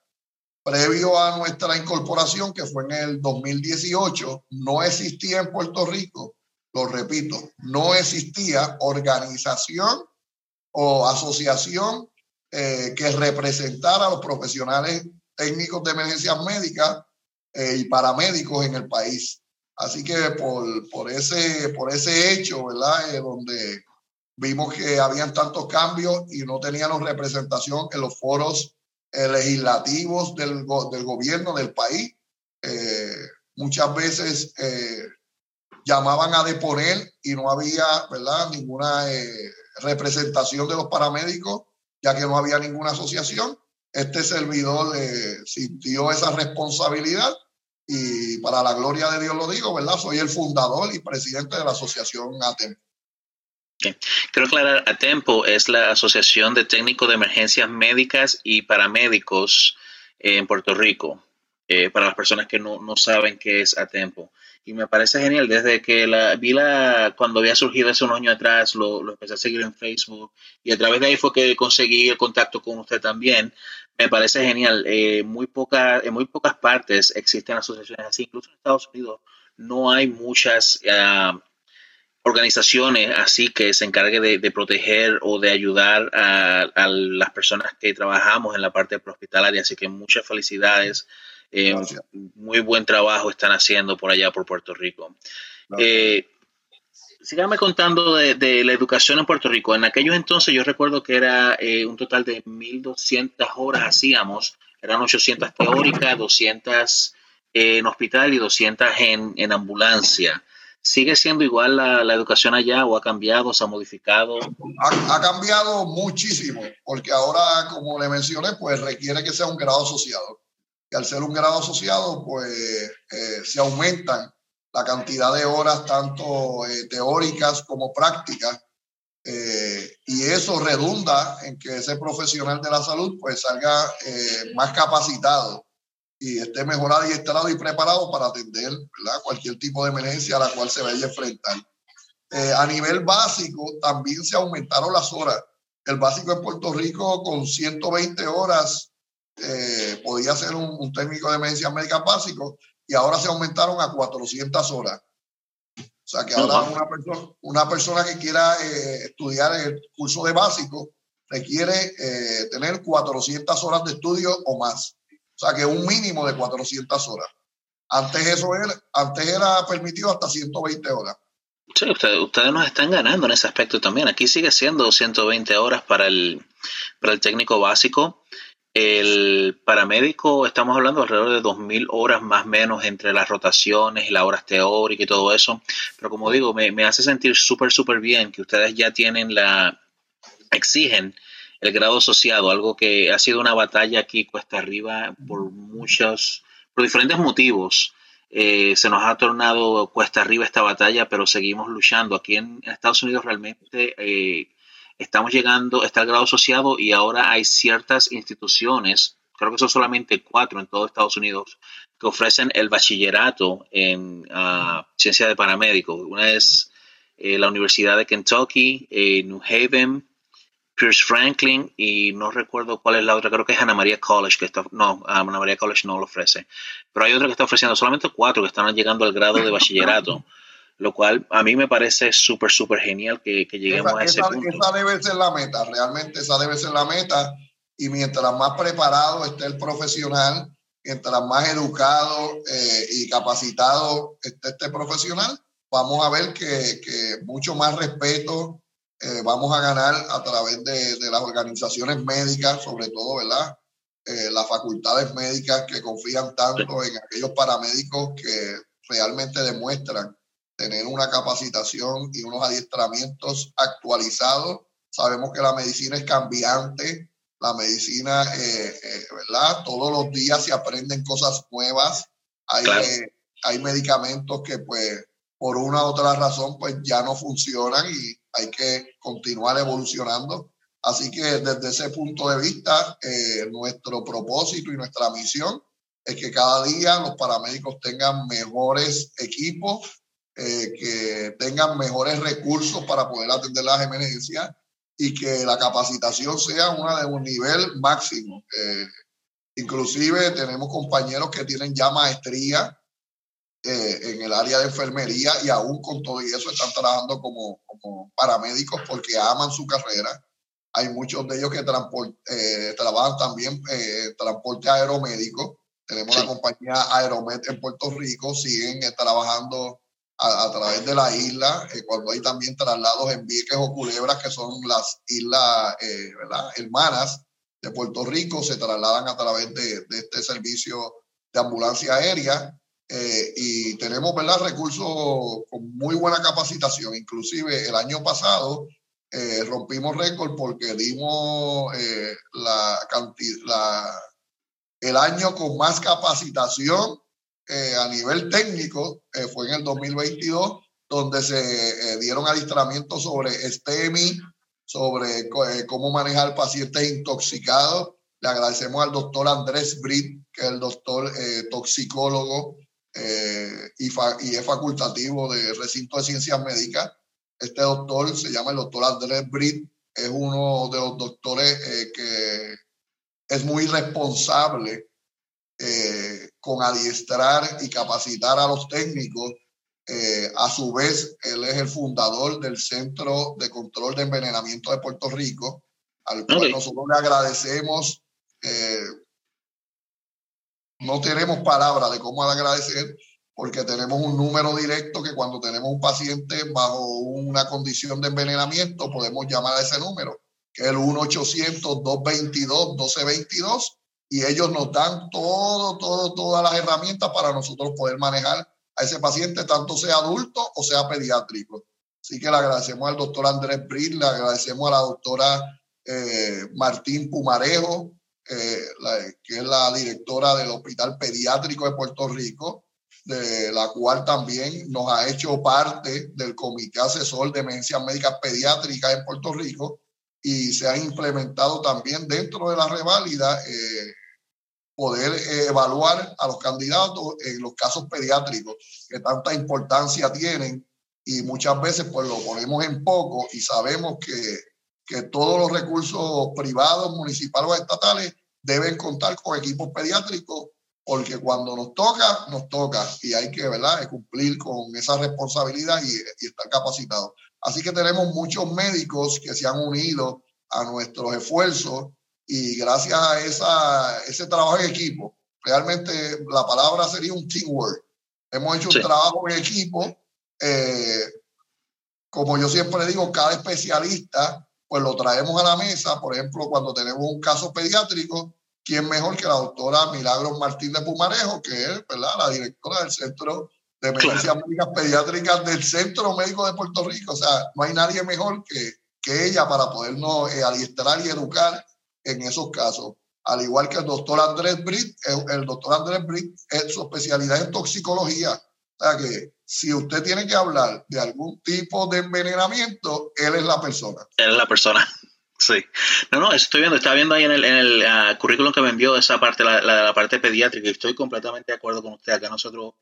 Previo a nuestra incorporación, que fue en el 2018, no existía en Puerto Rico, lo repito, no existía organización o asociación eh, que representara a los profesionales técnicos de emergencias médicas eh, y paramédicos en el país. Así que por, por, ese, por ese hecho, ¿verdad? Eh, donde vimos que habían tantos cambios y no teníamos representación en los foros legislativos del, del, gobierno del país. muchas veces llamaban a deponer y no había, ¿verdad? Ninguna representación de los paramédicos, ya que no había ninguna asociación. Este servidor eh, sintió esa responsabilidad y para la gloria de Dios lo digo, ¿verdad? Soy el fundador y presidente de la asociación. Okay. Quiero aclarar, ATEMPO es la Asociación de Técnicos de Emergencias Médicas y Paramédicos en Puerto Rico, eh, para las personas que no, no saben qué es ATEMPO y me parece genial. Desde que la vi la, cuando había surgido hace unos años atrás, lo, lo, empecé a seguir en Facebook y a través de ahí fue que conseguí el contacto con usted también. Me parece genial. Eh, muy poca, en muy pocas partes existen asociaciones así, incluso en Estados Unidos no hay muchas uh, organizaciones así que se encarguen de, proteger o de ayudar a, a, las personas que trabajamos en la parte hospitalaria. Así que muchas felicidades. Eh, muy buen trabajo están haciendo por allá, por Puerto Rico. Eh, síganme contando de, de, la educación en Puerto Rico. En aquellos entonces yo recuerdo que era eh, un total de 1.200 horas hacíamos. Eran 800 teóricas, 200 en hospital y 200 en, en ambulancia. ¿Sigue siendo igual la, la, educación allá o ha cambiado, se ha modificado? Ha, ha, cambiado muchísimo, porque ahora, como le mencioné, pues requiere que sea un grado asociado y al ser un grado asociado, pues eh, se aumentan la cantidad de horas, tanto eh, teóricas como prácticas, eh, y eso redunda en que ese profesional de la salud pues salga más capacitado y esté mejor adiestrado y preparado para atender cualquier tipo de emergencia a la cual se vaya a enfrentar. A nivel básico, también se aumentaron las horas. El básico en Puerto Rico con 120 horas eh, podía ser un, técnico de emergencia médica básico y ahora se aumentaron a 400 horas. O sea que ahora una, persona, una persona que quiera eh, estudiar el curso de básico requiere tener 400 horas de estudio o más. O sea que un mínimo de 400 horas. Antes eso era, antes era permitido hasta 120 horas. Sí, ustedes, ustedes nos están ganando en ese aspecto también. Aquí sigue siendo 120 horas para el, para el técnico básico. El paramédico, estamos hablando alrededor de 2.000 horas más o menos entre las rotaciones y las horas teóricas y todo eso. Pero como digo, me, hace sentir súper, súper bien que ustedes ya tienen la, exigen el grado asociado, algo que ha sido una batalla aquí cuesta arriba por muchos, por diferentes motivos. Eh, se nos ha tornado cuesta arriba esta batalla, pero seguimos luchando. Aquí en Estados Unidos realmente eh, estamos llegando, está el grado asociado y ahora hay ciertas instituciones, creo que son solamente cuatro en todo Estados Unidos, que ofrecen el bachillerato en uh, ciencia de paramédico. Una es eh, la Universidad de Kentucky, New Haven, Pierce Franklin y no recuerdo cuál es la otra, creo que es Ana María College, que está, no, Ana María College no lo ofrece, pero hay otra que está ofreciendo solamente cuatro que están llegando al grado de bachillerato, lo cual a mí me parece súper, súper genial que, lleguemos a ese punto. Esa debe ser la meta, realmente esa debe ser la meta y mientras más preparado esté el profesional, mientras más educado eh, y capacitado esté este profesional, vamos a ver que, que mucho más respeto eh, vamos a ganar a través de, de, las organizaciones médicas, sobre todo, ¿verdad? Eh, las facultades médicas que confían tanto en aquellos paramédicos que realmente demuestran tener una capacitación y unos adiestramientos actualizados. Sabemos que la medicina es cambiante, la medicina, eh, ¿verdad? Todos los días se aprenden cosas nuevas. Hay, hay medicamentos que, pues, por una u otra razón, pues ya no funcionan y hay que continuar evolucionando. Así que desde ese punto de vista, eh, nuestro propósito y nuestra misión es que cada día los paramédicos tengan mejores equipos, eh, que tengan mejores recursos para poder atender las emergencias y que la capacitación sea una de un nivel máximo. Eh, inclusive tenemos compañeros que tienen ya maestría eh, en el área de enfermería y aún con todo y eso están trabajando como, como paramédicos porque aman su carrera. Hay muchos de ellos que eh, trabajan también eh, transporte aeromédico. Tenemos la compañía Aeromed en Puerto Rico, siguen trabajando a, través de la isla, cuando hay también traslados en Vieques o Culebras, que son las islas ¿verdad? hermanas de Puerto Rico, se trasladan a través de, de este servicio de ambulancia aérea. Eh, y tenemos ¿verdad? recursos con muy buena capacitación. Inclusive el año pasado eh, rompimos récord porque dimos eh, la, la, el año con más capacitación a nivel técnico, fue en el 2022, donde se dieron adiestramientos sobre STEMI, sobre cómo manejar pacientes intoxicados. Le agradecemos al doctor Andrés Brit, que es el doctor toxicólogo eh, y, y, es facultativo de recinto de ciencias médicas. Este doctor se llama el doctor Andrés Britt, es uno de los doctores eh, que es muy responsable eh, con adiestrar y capacitar a los técnicos. a su vez, él es el fundador del Centro de Control de Envenenamiento de Puerto Rico, al cual nosotros le agradecemos no tenemos palabras de cómo agradecer porque tenemos un número directo que cuando tenemos un paciente bajo una condición de envenenamiento podemos llamar a ese número, que es el 1-800-222-1222 y ellos nos dan todo, todo, todas las herramientas para nosotros poder manejar a ese paciente, tanto sea adulto o sea pediátrico. Así que le agradecemos al doctor Andrés Brill, le agradecemos a la doctora eh, Martín Pumarejo, eh, que es la directora del Hospital Pediátrico de Puerto Rico, de la cual también nos ha hecho parte del Comité Asesor de Emergencias Médicas Pediátricas en Puerto Rico y se ha implementado también dentro de la reválida eh, poder evaluar a los candidatos en los casos pediátricos que tanta importancia tienen y muchas veces pues lo ponemos en poco y sabemos que, que todos los recursos privados, municipales o estatales deben contar con equipos pediátricos porque cuando nos toca, nos toca y hay que ¿verdad? cumplir con esa responsabilidad y, y estar capacitados. Así que tenemos muchos médicos que se han unido a nuestros esfuerzos y gracias a esa, ese trabajo en equipo, realmente la palabra sería un teamwork. Hemos hecho un trabajo en equipo. Eh, como yo siempre digo, cada especialista, pues lo traemos a la mesa. Por ejemplo, cuando tenemos un caso pediátrico, ¿quién mejor que la doctora Milagros Martín de Pumarejo, que es ¿verdad? la directora del Centro de Emergencias Médicas Pediátricas del Centro Médico de Puerto Rico? O sea, no hay nadie mejor que, que ella para podernos eh, adiestrar y educar en esos casos. Al igual que el doctor Andrés Britt, el, doctor Andrés Britt es su especialidad en toxicología. O sea que si usted tiene que hablar de algún tipo de envenenamiento, él es la persona. Él es la persona. Sí. No, no, estoy viendo, estaba viendo ahí en el, en el ah, currículum que me envió esa parte, la, la, parte pediátrica, y estoy completamente de acuerdo con usted. Acá nosotros,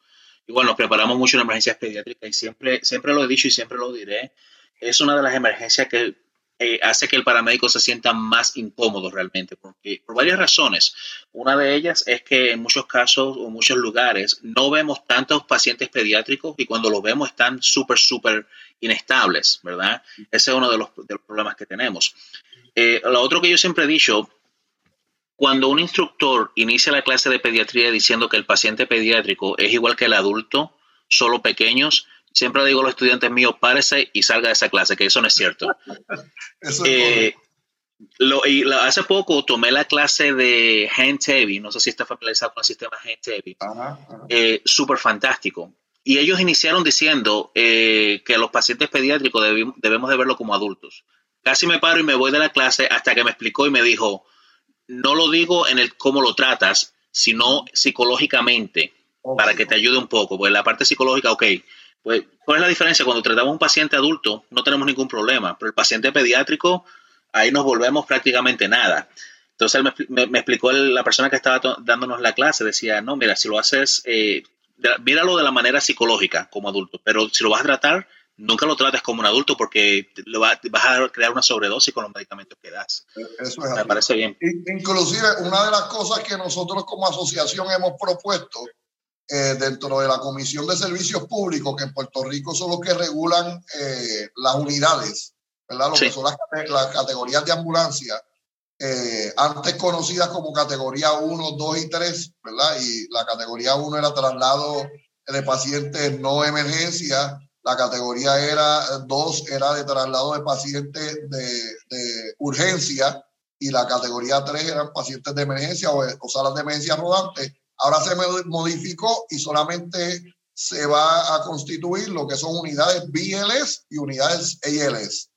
igual nos preparamos mucho en emergencias pediátricas y siempre, siempre lo he dicho y siempre lo diré. Es una de las emergencias que eh, hace que el paramédico se sienta más incómodo realmente, porque por varias razones. Una de ellas es que en muchos casos o muchos lugares no vemos tantos pacientes pediátricos y cuando los vemos están súper, súper inestables, ¿verdad? Ese es uno de los, problemas que tenemos. Eh, lo otro que yo siempre he dicho, cuando un instructor inicia la clase de pediatría diciendo que el paciente pediátrico es igual que el adulto, solo pequeños, siempre digo a los estudiantes míos, párese y salga de esa clase, que eso no es cierto. Eh, y hace poco tomé la clase de Hand Heavy, no sé si está familiarizado con el sistema Hand Heavy, eh, súper fantástico. Y ellos iniciaron diciendo eh, que los pacientes pediátricos debemos de verlo como adultos. Casi me paro y me voy de la clase hasta que me explicó y me dijo, no lo digo en el cómo lo tratas, sino psicológicamente, para que te ayude un poco. Pues la parte psicológica, ok, pues, ¿cuál es la diferencia? Cuando tratamos a un paciente adulto, no tenemos ningún problema, pero el paciente pediátrico, ahí nos volvemos prácticamente nada. Entonces me, explicó la persona que estaba dándonos la clase, decía, no, mira, si lo haces, eh, míralo de la manera psicológica como adulto, pero si lo vas a tratar, nunca lo trates como un adulto porque lo vas a crear una sobredosis con los medicamentos que das. Eso es me parece bien. Inclusive, una de las cosas que nosotros como asociación hemos propuesto eh, dentro de la Comisión de Servicios Públicos, que en Puerto Rico son los que regulan eh, las unidades, ¿verdad? Lo que son las, las, categorías de ambulancia, eh, antes conocidas como categoría 1, 2 y 3, ¿verdad? Y la categoría 1 era traslado de pacientes no emergencia, la categoría era 2 era de traslado de pacientes de, de, urgencia y la categoría 3 eran pacientes de emergencia o, o salas de emergencia rodantes Ahora se modificó y solamente se va a constituir lo que son unidades BLS y unidades ALS.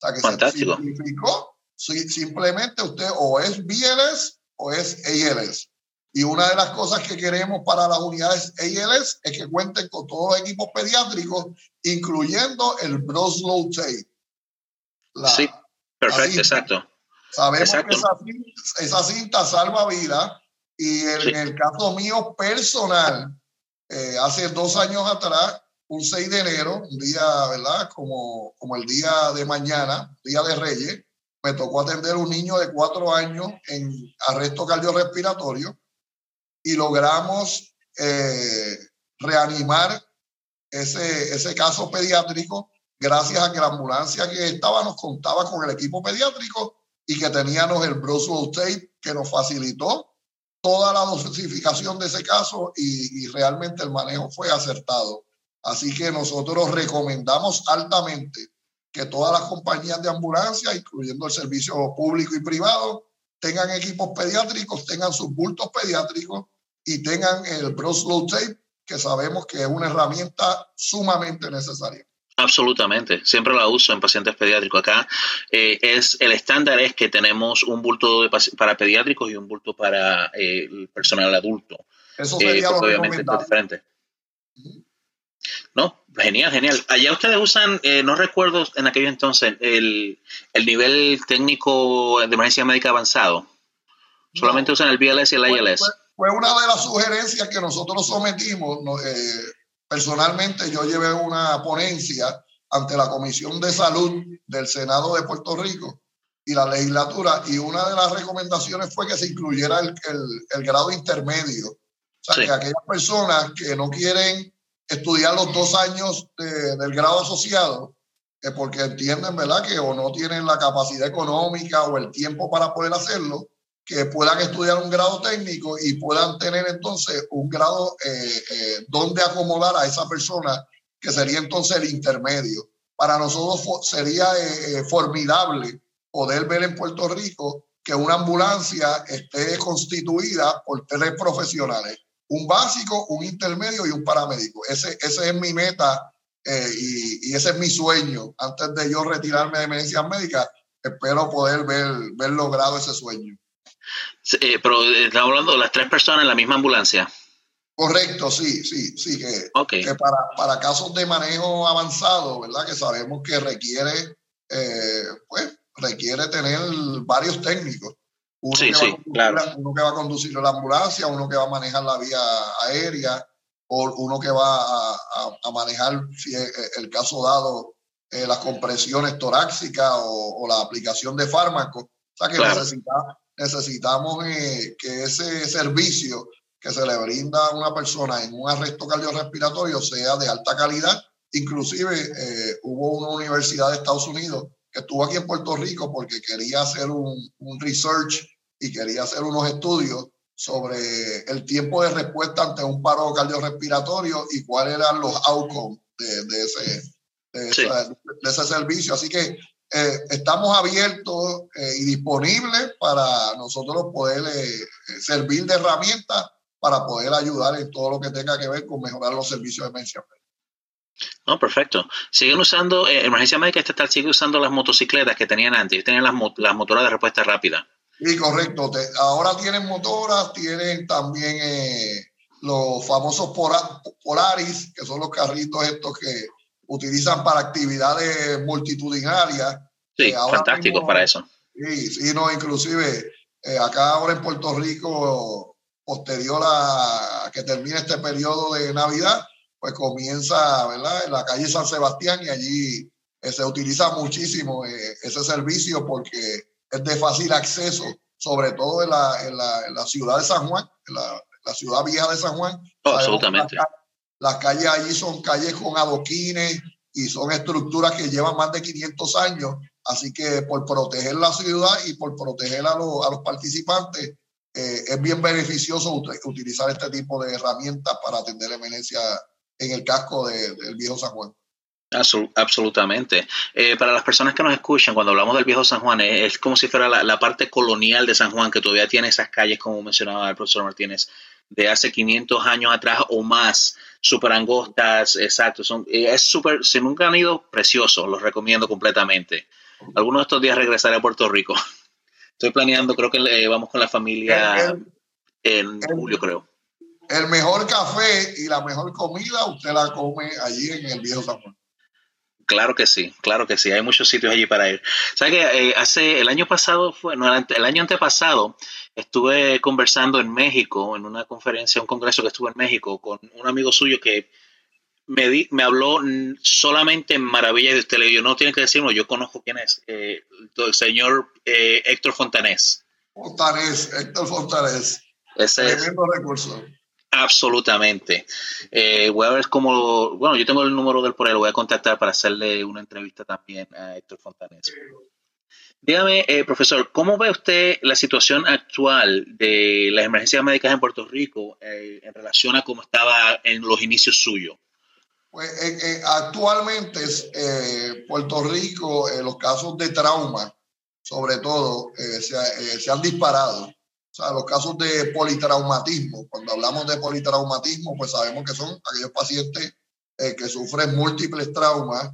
O sea que Fantástico. se simplificó. Simplemente usted o es BLS o es ALS. Y una de las cosas que queremos para las unidades ALS es que cuenten con todos los equipos pediátricos, incluyendo el Broslow Tape. sí, perfecto, exacto. Sabemos que esa esa cinta salva vidas y en, el caso mío personal, eh, hace dos años atrás, un 6 de enero, un día, ¿verdad? Como, como el día de mañana, día de Reyes, me tocó atender a un niño de cuatro años en arresto cardiorrespiratorio y logramos eh, reanimar ese, ese caso pediátrico gracias a que la ambulancia que estaba nos contaba con el equipo pediátrico y que teníamos el Brussels Tape que nos facilitó toda la dosificación de ese caso y, realmente el manejo fue acertado. Así que nosotros recomendamos altamente que todas las compañías de ambulancia, incluyendo el servicio público y privado, tengan equipos pediátricos, tengan sus bultos pediátricos y tengan el Broslow Tape, que sabemos que es una herramienta sumamente necesaria. Absolutamente, siempre la uso en pacientes pediátricos. Acá eh, es el estándar es que tenemos un bulto para pediátricos y un bulto para eh, el personal adulto. Eso sería eh, lo obviamente es diferente. No, genial, genial. Allá ustedes usan, no recuerdo en aquel entonces, el, el, nivel técnico de emergencia médica avanzado. Solamente usan el BLS y el ILS. Fue una de las sugerencias que nosotros sometimos. Eh, personalmente yo llevé una ponencia ante la Comisión de Salud del Senado de Puerto Rico y la legislatura y una de las recomendaciones fue que se incluyera el, el, grado intermedio. O sea, que aquellas personas que no quieren estudiar los dos años del grado asociado, eh, porque entienden, ¿verdad?, que o no tienen la capacidad económica o el tiempo para poder hacerlo, que puedan estudiar un grado técnico y puedan tener entonces un grado eh, eh, donde acomodar a esa persona, que sería entonces el intermedio. Para nosotros sería eh, formidable poder ver en Puerto Rico que una ambulancia esté constituida por tres profesionales, un básico, un intermedio y un paramédico. Ese, ese es mi meta y, y, ese es mi sueño. Antes de yo retirarme de emergencias médicas, espero poder ver, ver logrado ese sueño. Eh, pero eh, estamos hablando de las tres personas en la misma ambulancia. Correcto, sí, sí, sí, que, que para, para, casos de manejo avanzado, ¿verdad? Que sabemos que requiere, eh, pues, requiere tener varios técnicos. Uno, sí, que sí, claro. uno que va a conducir la ambulancia, uno que va a manejar la vía aérea, o uno que va a, a, manejar, si el caso dado, las compresiones torácicas o, o, la aplicación de fármacos. O sea que necesita, necesitamos eh, que ese servicio que se le brinda a una persona en un arresto cardiorrespiratorio sea de alta calidad. Inclusive eh, hubo una universidad de Estados Unidos que estuvo aquí en Puerto Rico porque quería hacer un, un research y quería hacer unos estudios sobre el tiempo de respuesta ante un paro cardiorrespiratorio y cuáles eran los outcomes de, de ese, de, de, ese servicio. Así que eh, estamos abiertos eh, y disponibles para nosotros poder eh, servir de herramienta para poder ayudar en todo lo que tenga que ver con mejorar los servicios de emergencia No, perfecto. Siguen usando, Emergencia Médica Estatal sigue usando las motocicletas que tenían antes, tenían las, las motoras de respuesta rápida. Sí, correcto. ahora tienen motoras, tienen también los famosos Polaris, que son los carritos estos que utilizan para actividades multitudinarias. Sí, fantásticos para eso. Sí, sí, no, inclusive eh, acá ahora en Puerto Rico, posterior a que termine este periodo de Navidad, pues comienza, ¿verdad? En la calle San Sebastián y allí eh, se utiliza muchísimo eh, ese servicio porque es de fácil acceso, sobre todo en la, en la, en la ciudad de San Juan, en la, la, ciudad vieja de San Juan. Oh, absolutamente. Las calles allí son calles con adoquines y son estructuras que llevan más de 500 años. Así que por proteger la ciudad y por proteger a, los, a los participantes, eh, es bien beneficioso utilizar este tipo de herramientas para atender emergencias en el casco del viejo San Juan. Absolutamente. Eh, para las personas que nos escuchan, cuando hablamos del viejo San Juan, es, como si fuera la, parte colonial de San Juan, que todavía tiene esas calles, como mencionaba el profesor Martínez, de hace 500 años atrás o más, súper angostas, exacto. Son, eh, es súper, si nunca han ido, precioso, los recomiendo completamente. Algunos de estos días regresaré a Puerto Rico. Estoy planeando, creo que eh, vamos con la familia en julio, creo. El mejor café y la mejor comida usted la come allí en el viejo San Juan. Claro que sí, claro que sí. Hay muchos sitios allí para ir. ¿Sabes que eh, hace el año pasado fue, no, el año antepasado estuve conversando en México en una conferencia, un congreso que estuve en México con un amigo suyo que me, di, me habló solamente en maravilla de usted. Le digo, no tiene que decirlo, yo conozco quién es, eh, el señor eh, Héctor Fontanés. Fontanés, Héctor Fontanés. Ese Tremendo recurso. Absolutamente. Eh, voy a ver cómo, bueno, yo tengo el número del por él, lo voy a contactar para hacerle una entrevista también a Héctor Fontanés. Dígame, eh, profesor, ¿cómo ve usted la situación actual de las emergencias médicas en Puerto Rico eh, en relación a cómo estaba en los inicios suyos? Pues actualmente Puerto Rico, los casos de trauma, sobre todo, se, se han disparado sea, los casos de politraumatismo. Cuando hablamos de politraumatismo, pues sabemos que son aquellos pacientes eh, que sufren múltiples traumas,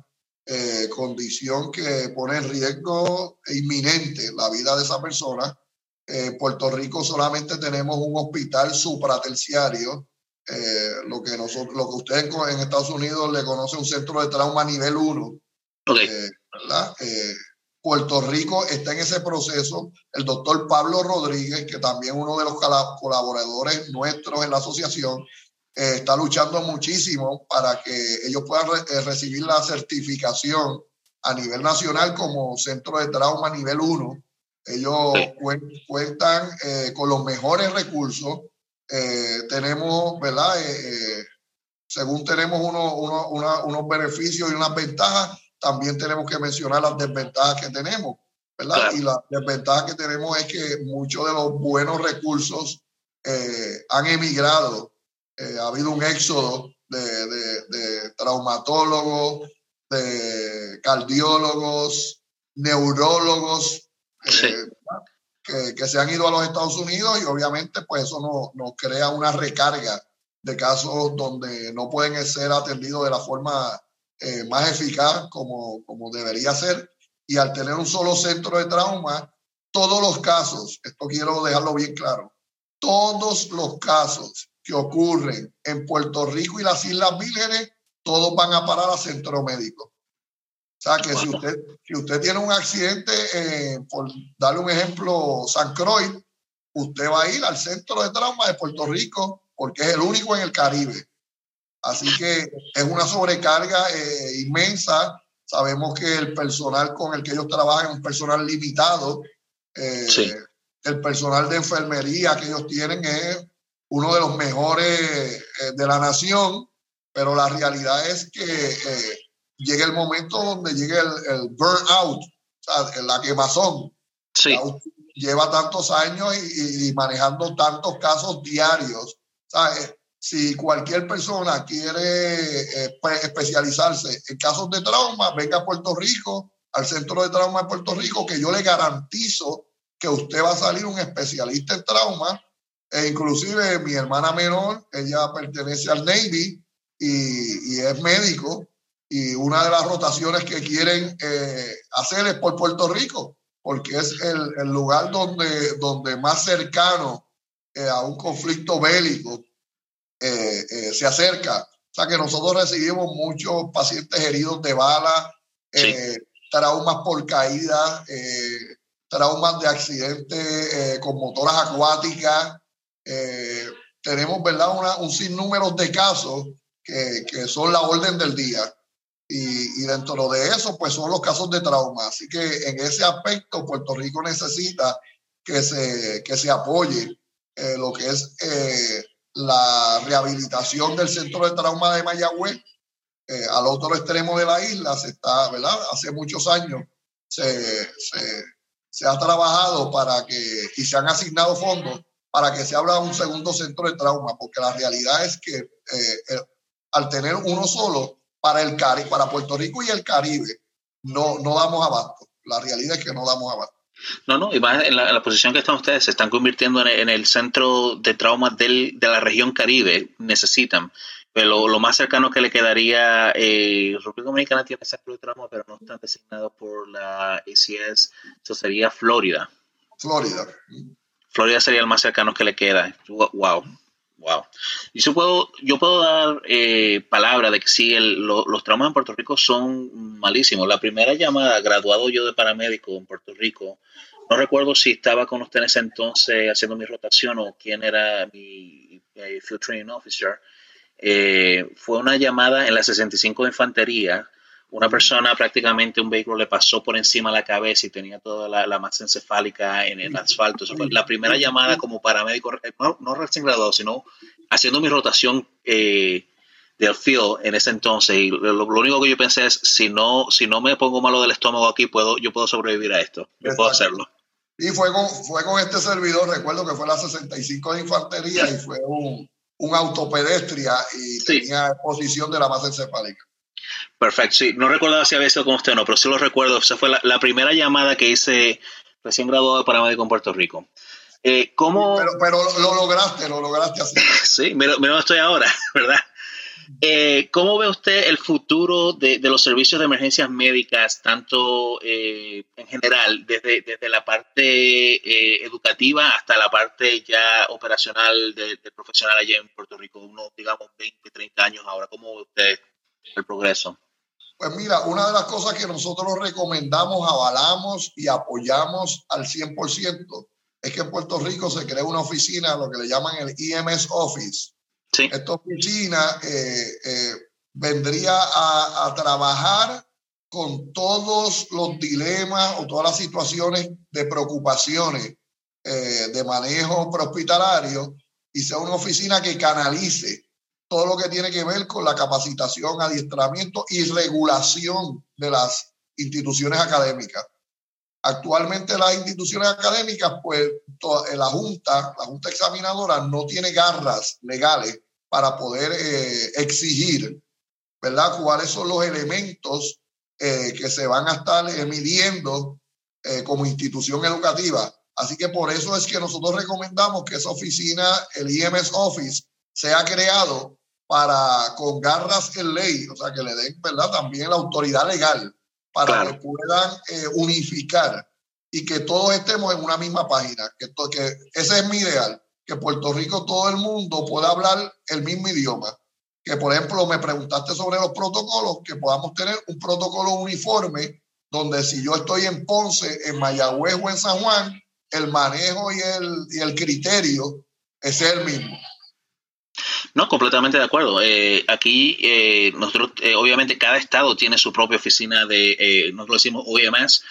eh, condición que pone en riesgo inminente la vida de esa persona. En eh, Puerto Rico solamente tenemos un hospital supraterciario, lo, que nosotros, lo que usted en Estados Unidos le conoce un centro de trauma nivel 1. ¿verdad? Puerto Rico está en ese proceso. El doctor Pablo Rodríguez, que también uno de los colaboradores nuestros en la asociación, eh, está luchando muchísimo para que ellos puedan eh, recibir la certificación a nivel nacional como centro de trauma nivel 1. Ellos cuentan eh, con los mejores recursos. tenemos, ¿verdad? según tenemos uno, uno, unos beneficios y unas ventajas, también tenemos que mencionar las desventajas que tenemos, ¿verdad? Y las desventajas que tenemos es que muchos de los buenos recursos han emigrado eh, ha habido un éxodo de, de, traumatólogos, de cardiólogos, neurólogos, eh, que, que, se han ido a los Estados Unidos y obviamente pues eso nos no crea una recarga de casos donde no pueden ser atendidos de la forma eh, más eficaz como, como debería ser. Y al tener un solo centro de trauma, todos los casos, esto quiero dejarlo bien claro, todos los casos que ocurren en Puerto Rico y las Islas Vírgenes, todos van a parar a centro médico. O sea que si, usted, si usted tiene un accidente, eh, por darle un ejemplo, San Croix, usted va a ir al centro de trauma de Puerto Rico porque es el único en el Caribe. Así que es una sobrecarga eh, inmensa. Sabemos que el personal con el que ellos trabajan es un personal limitado. Eh, el personal de enfermería que ellos tienen es uno de los mejores eh, de la nación, pero la realidad es que eh, llega el momento donde llega el, burnout, o sea, la quemazón. Sí. Lleva tantos años y, manejando tantos casos diarios. ¿sabes? Si cualquier persona quiere eh, especializarse en casos de trauma, venga a Puerto Rico, al Centro de Trauma de Puerto Rico, que yo le garantizo que usted va a salir un especialista en trauma e inclusive mi hermana menor, ella pertenece al Navy y, es médico y una de las rotaciones que quieren eh, hacer es por Puerto Rico, porque es el, lugar donde, donde más cercano eh, a un conflicto bélico eh, se acerca. O sea que nosotros recibimos muchos pacientes heridos de bala, traumas por caída, traumas de accidentes con motoras acuáticas, eh, tenemos ¿verdad? Una, un sinnúmero de casos que, que, son la orden del día. Y, y, dentro de eso, pues son los casos de trauma. Así que en ese aspecto, Puerto Rico necesita que se, que se apoye eh, lo que es eh, la rehabilitación del centro de trauma de Mayagüez. al otro extremo de la isla se está, ¿verdad? Hace muchos años se, se, se ha trabajado para que, y se han asignado fondos para que se abra un segundo centro de trauma, porque la realidad es que eh, al tener uno solo para el Caribe, para Puerto Rico y el Caribe, no, no damos abasto. La realidad es que no damos abasto. No, no, y más en la, posición que están ustedes, se están convirtiendo en, el centro de trauma del, de la región Caribe, necesitan. Pero lo, más cercano que le quedaría, eh, República Dominicana tiene centro de trauma, pero no están designados por la ACS, eso sería Florida. Florida. Florida sería el más cercano que le queda. Wow, wow. Y yo puedo, yo puedo dar eh, palabra de que sí, los traumas en Puerto Rico son malísimos. La primera llamada, graduado yo de paramédico en Puerto Rico, no recuerdo si estaba con usted en ese entonces haciendo mi rotación o quién era mi, Field Training Officer. Eh, fue una llamada en la 65 de Infantería una persona prácticamente un vehículo le pasó por encima de la cabeza y tenía toda la, masa encefálica en el asfalto. la primera llamada como paramédico, eh, no, no recién graduado, sino haciendo mi rotación eh, del field en ese entonces. Y lo, único que yo pensé es, si no, si no me pongo malo del estómago aquí, puedo, yo puedo sobrevivir a esto. Yo puedo hacerlo. Y fue con, fue con este servidor, recuerdo que fue la 65 de Infantería y fue un, un autopedestria y tenía exposición de la masa encefálica. Perfecto, sí, no recuerdo si había sido con usted o no, pero sí lo recuerdo. Esa fue la, primera llamada que hice recién graduado de paramédico en Puerto Rico. Eh, ¿cómo... pero, lo lograste, lo lograste así. sí, mira, mira estoy ahora, ¿verdad? Eh, ¿Cómo ve usted el futuro de, los servicios de emergencias médicas, tanto eh, en general, desde, desde la parte educativa hasta la parte ya operacional del de profesional allá en Puerto Rico? Unos, digamos, 20, 30 años ahora. ¿Cómo ve usted el progreso? Pues mira, una de las cosas que nosotros recomendamos, avalamos y apoyamos al 100% es que en Puerto Rico se crea una oficina, lo que le llaman el EMS Office. Sí. Esta oficina eh, eh, vendría a, a trabajar con todos los dilemas o todas las situaciones de preocupaciones eh, de manejo prehospitalario y sea una oficina que canalice todo lo que tiene que ver con la capacitación, adiestramiento y regulación de las instituciones académicas. Actualmente las instituciones académicas, pues eh, la Junta, la Junta examinadora no tiene garras legales para poder eh, exigir, ¿verdad?, cuáles son los elementos que se van a estar midiendo como institución educativa. Así que por eso es que nosotros recomendamos que esa oficina, el IMS Office, sea creado para con garras en ley, o sea, que le den, ¿verdad? También la autoridad legal para que puedan eh, unificar y que todos estemos en una misma página. Que, que ese es mi ideal, que Puerto Rico todo el mundo pueda hablar el mismo idioma. Que, por ejemplo, me preguntaste sobre los protocolos, que podamos tener un protocolo uniforme donde si yo estoy en Ponce, en Mayagüez o en San Juan, el manejo y el, y el criterio es el mismo. No, completamente de acuerdo. Eh, aquí eh, nosotros, eh, obviamente, cada estado tiene su propia oficina de, nosotros decimos OEMS,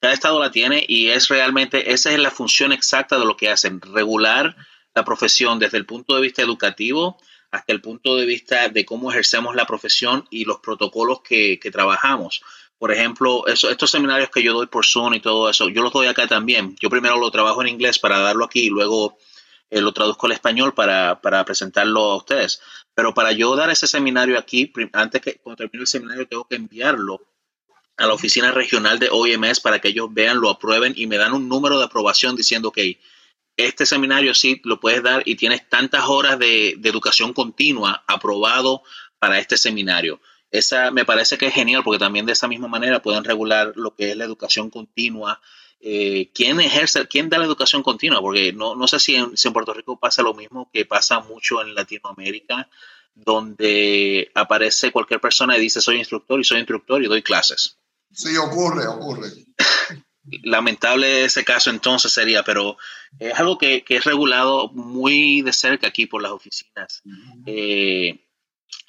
cada estado la tiene y es realmente, esa es la función exacta de lo que hacen, regular la profesión desde el punto de vista educativo hasta el punto de vista de cómo ejercemos la profesión y los protocolos que, que trabajamos. Por ejemplo, eso, estos seminarios que yo doy por Zoom y todo eso, yo los doy acá también. Yo primero lo trabajo en inglés para darlo aquí y luego eh, lo traduzco al español para, para, presentarlo a ustedes. Pero para yo dar ese seminario aquí, antes que cuando termine el seminario, tengo que enviarlo a la oficina regional de OMS para que ellos vean, lo aprueben y me dan un número de aprobación diciendo que este seminario sí lo puedes dar y tienes tantas horas de, de educación continua aprobado para este seminario. Esa me parece que es genial porque también de esa misma manera pueden regular lo que es la educación continua eh, ¿quién ejerce, quién da la educación continua? Porque no, no sé si en, Puerto Rico pasa lo mismo que pasa mucho en Latinoamérica, donde aparece cualquier persona y dice soy instructor y soy instructor y doy clases. Sí, ocurre, ocurre. Lamentable ese caso entonces sería, pero es algo que, es regulado muy de cerca aquí por las oficinas. Eh,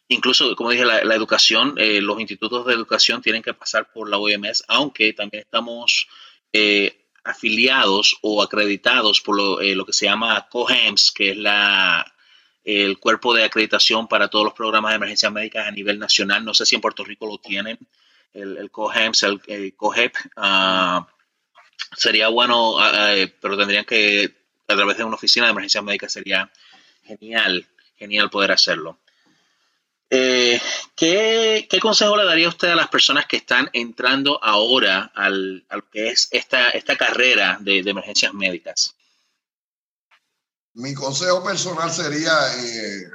incluso, como dije, la, educación, eh, los institutos de educación tienen que pasar por la OMS, aunque también estamos eh, afiliados o acreditados por lo, eh, lo, que se llama COHEMS, que es la, el cuerpo de acreditación para todos los programas de emergencias médicas a nivel nacional. No sé si en Puerto Rico lo tienen, el, el COHEMS, el, COHEP. Ah, sería bueno, ah, ah, eh, pero tendrían que, a través de una oficina de emergencias médicas, sería genial, genial poder hacerlo. Eh, ¿qué, consejo le daría usted a las personas que están entrando ahora al, a lo que es esta, esta carrera de, emergencias médicas? Mi consejo personal sería eh,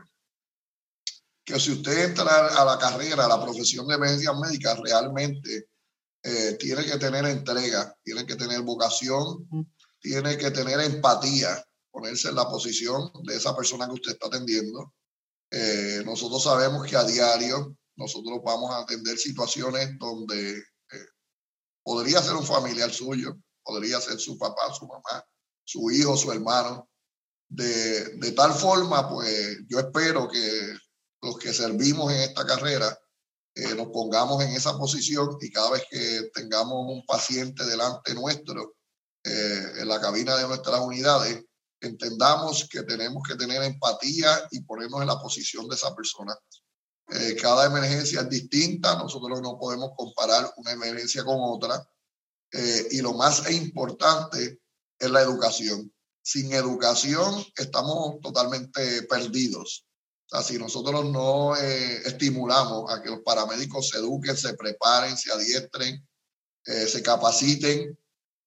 que si usted entra a la carrera, a la profesión de emergencias médicas, realmente eh, tiene que tener entrega, tiene que tener vocación, tiene que tener empatía, ponerse en la posición de esa persona que usted está atendiendo eh, nosotros sabemos que a diario nosotros vamos a atender situaciones donde eh, podría ser un familiar suyo, podría ser su papá, su mamá, su hijo, su hermano. De, de tal forma, pues yo espero que los que servimos en esta carrera eh, nos pongamos en esa posición y cada vez que tengamos un paciente delante nuestro en la cabina de nuestras unidades, entendamos que tenemos que tener empatía y ponernos en la posición de esa persona. Eh, cada emergencia es distinta, nosotros no podemos comparar una emergencia con otra. Eh, y lo más importante es la educación. Sin educación estamos totalmente perdidos. O sea, si nosotros no eh, estimulamos a que los paramédicos se eduquen, se preparen, se adiestren, se capaciten,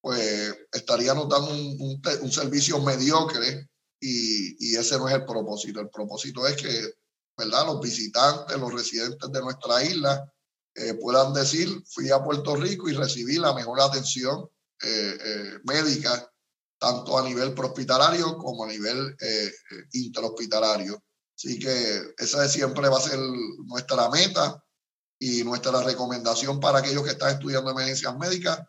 pues estaríamos dando un, un, servicio mediocre y, y, ese no es el propósito. El propósito es que, ¿verdad? Los visitantes, los residentes de nuestra isla eh, puedan decir, fui a Puerto Rico y recibí la mejor atención eh, eh, médica, tanto a nivel prehospitalario como a nivel interhospitalario. Así que esa siempre va a ser nuestra meta y nuestra recomendación para aquellos que están estudiando emergencias médicas.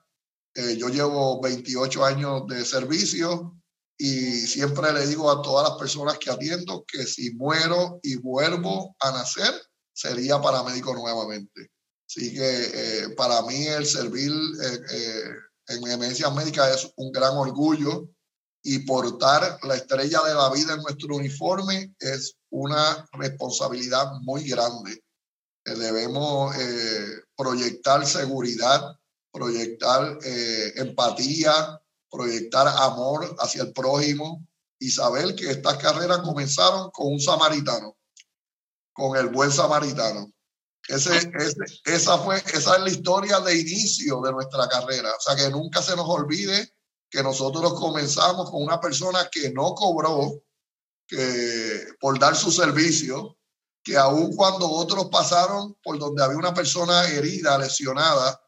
Eh, yo llevo 28 años de servicio y siempre le digo a todas las personas que atiendo que si muero y vuelvo a nacer, sería paramédico nuevamente. Así que eh, para mí el servir eh, en emergencias médicas es un gran orgullo y portar la estrella de la vida en nuestro uniforme es una responsabilidad muy grande. Eh, debemos eh, proyectar seguridad, proyectar eh, empatía, proyectar amor hacia el prójimo y saber que estas carreras comenzaron con un samaritano, con el buen samaritano. Ese, ese, esa, fue, esa es la historia de inicio de nuestra carrera. O sea, que nunca se nos olvide que nosotros comenzamos con una persona que no cobró que, por dar su servicio, que aun cuando otros pasaron por donde había una persona herida, lesionada,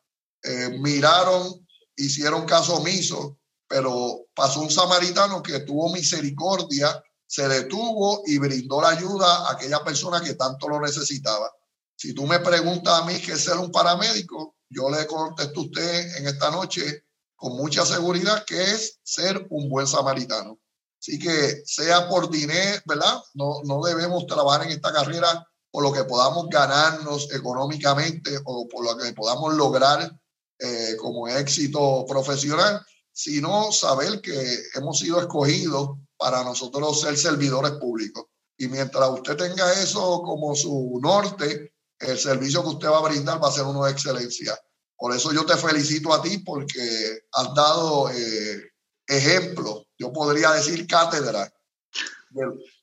eh, miraron, hicieron caso omiso, pero pasó un samaritano que tuvo misericordia, se detuvo y brindó la ayuda a aquella persona que tanto lo necesitaba. Si tú me preguntas a mí qué es ser un paramédico, yo le contesto a usted en esta noche con mucha seguridad que es ser un buen samaritano. Así que sea por dinero, ¿verdad? No, no debemos trabajar en esta carrera por lo que podamos ganarnos económicamente o por lo que podamos lograr eh, como éxito profesional, sino saber que hemos sido escogidos para nosotros ser servidores públicos. Y mientras usted tenga eso como su norte, el servicio que usted va a brindar va a ser uno de excelencia. Por eso yo te felicito a ti porque has dado eh, ejemplo, yo podría decir cátedra,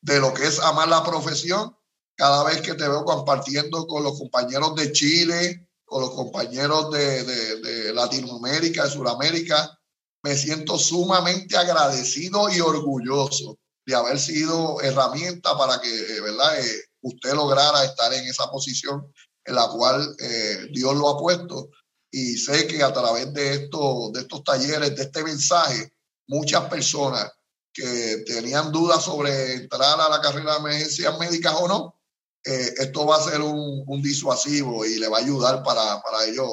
de, lo que es amar la profesión cada vez que te veo compartiendo con los compañeros de Chile, con los compañeros de, de, Latinoamérica, de Sudamérica. Me siento sumamente agradecido y orgulloso de haber sido herramienta para que, eh, ¿verdad? Eh, usted lograra estar en esa posición en la cual eh, Dios lo ha puesto. Y sé que a través de, esto, de estos talleres, de este mensaje, muchas personas que tenían dudas sobre entrar a la carrera de emergencias médicas o no, eh, esto va a ser un, disuasivo y le va a ayudar para, para ellos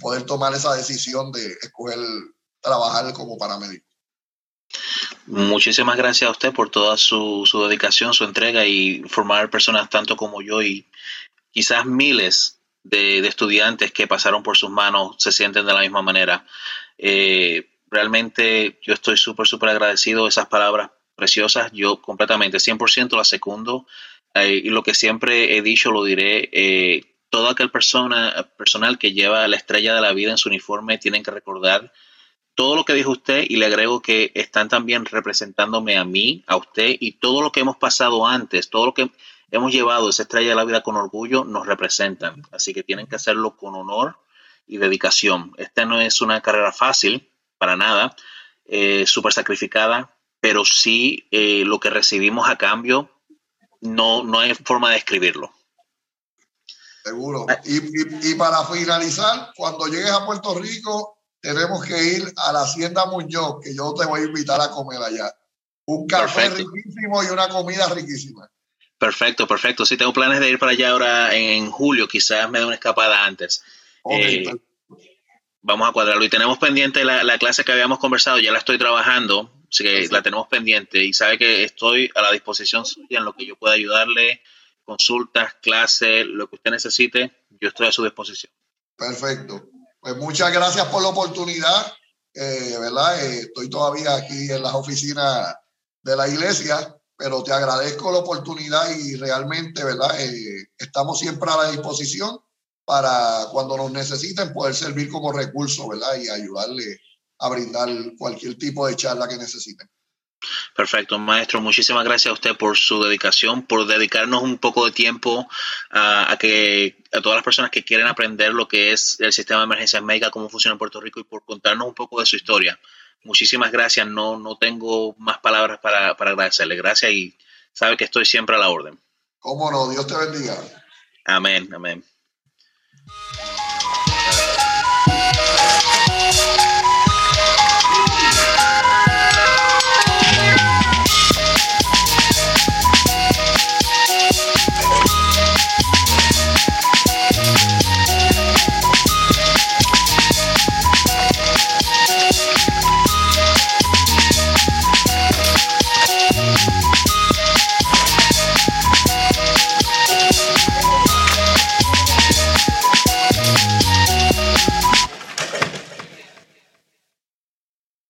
poder tomar esa decisión de escoger trabajar como paramédico. Muchísimas gracias a usted por toda su, su, dedicación, su entrega y formar personas tanto como yo y quizás miles de, estudiantes que pasaron por sus manos se sienten de la misma manera. Eh, realmente yo estoy súper, súper agradecido de esas palabras preciosas. Yo completamente, 100% la secundo. Eh, y lo que siempre he dicho, lo diré, eh, todo aquel persona, personal que lleva la estrella de la vida en su uniforme tienen que recordar todo lo que dijo usted y le agrego que están también representándome a mí, a usted y todo lo que hemos pasado antes, todo lo que hemos llevado esa estrella de la vida con orgullo, nos representan. Así que tienen que hacerlo con honor y dedicación. Esta no es una carrera fácil, para nada, eh, súper sacrificada, pero sí eh, lo que recibimos a cambio no, no hay forma de escribirlo. Seguro. Y, y, para finalizar, cuando llegues a Puerto Rico, tenemos que ir a la Hacienda Muñoz, que yo te voy a invitar a comer allá. Un café riquísimo y una comida riquísima. Perfecto, perfecto. Sí, tengo planes de ir para allá ahora en julio, quizás me dé una escapada antes. Okay, eh, vamos a cuadrarlo. Y tenemos pendiente la, la, clase que habíamos conversado, ya la estoy trabajando, así que la tenemos pendiente y sabe que estoy a la disposición suya en lo que yo pueda ayudarle, consultas, clases, lo que usted necesite, yo estoy a su disposición. Perfecto. Pues muchas gracias por la oportunidad, eh, ¿verdad? Eh, estoy todavía aquí en las oficinas de la iglesia, pero te agradezco la oportunidad y realmente, ¿verdad? Eh, estamos siempre a la disposición para cuando nos necesiten poder servir como recurso, ¿verdad? Y ayudarle a brindar cualquier tipo de charla que necesiten. Perfecto, maestro. Muchísimas gracias a usted por su dedicación, por dedicarnos un poco de tiempo a, que a todas las personas que quieren aprender lo que es el sistema de emergencias médicas, cómo funciona en Puerto Rico y por contarnos un poco de su historia. Muchísimas gracias. No, no tengo más palabras para, para agradecerle. Gracias y sabe que estoy siempre a la orden. Cómo no, Dios te bendiga. Amén, amén.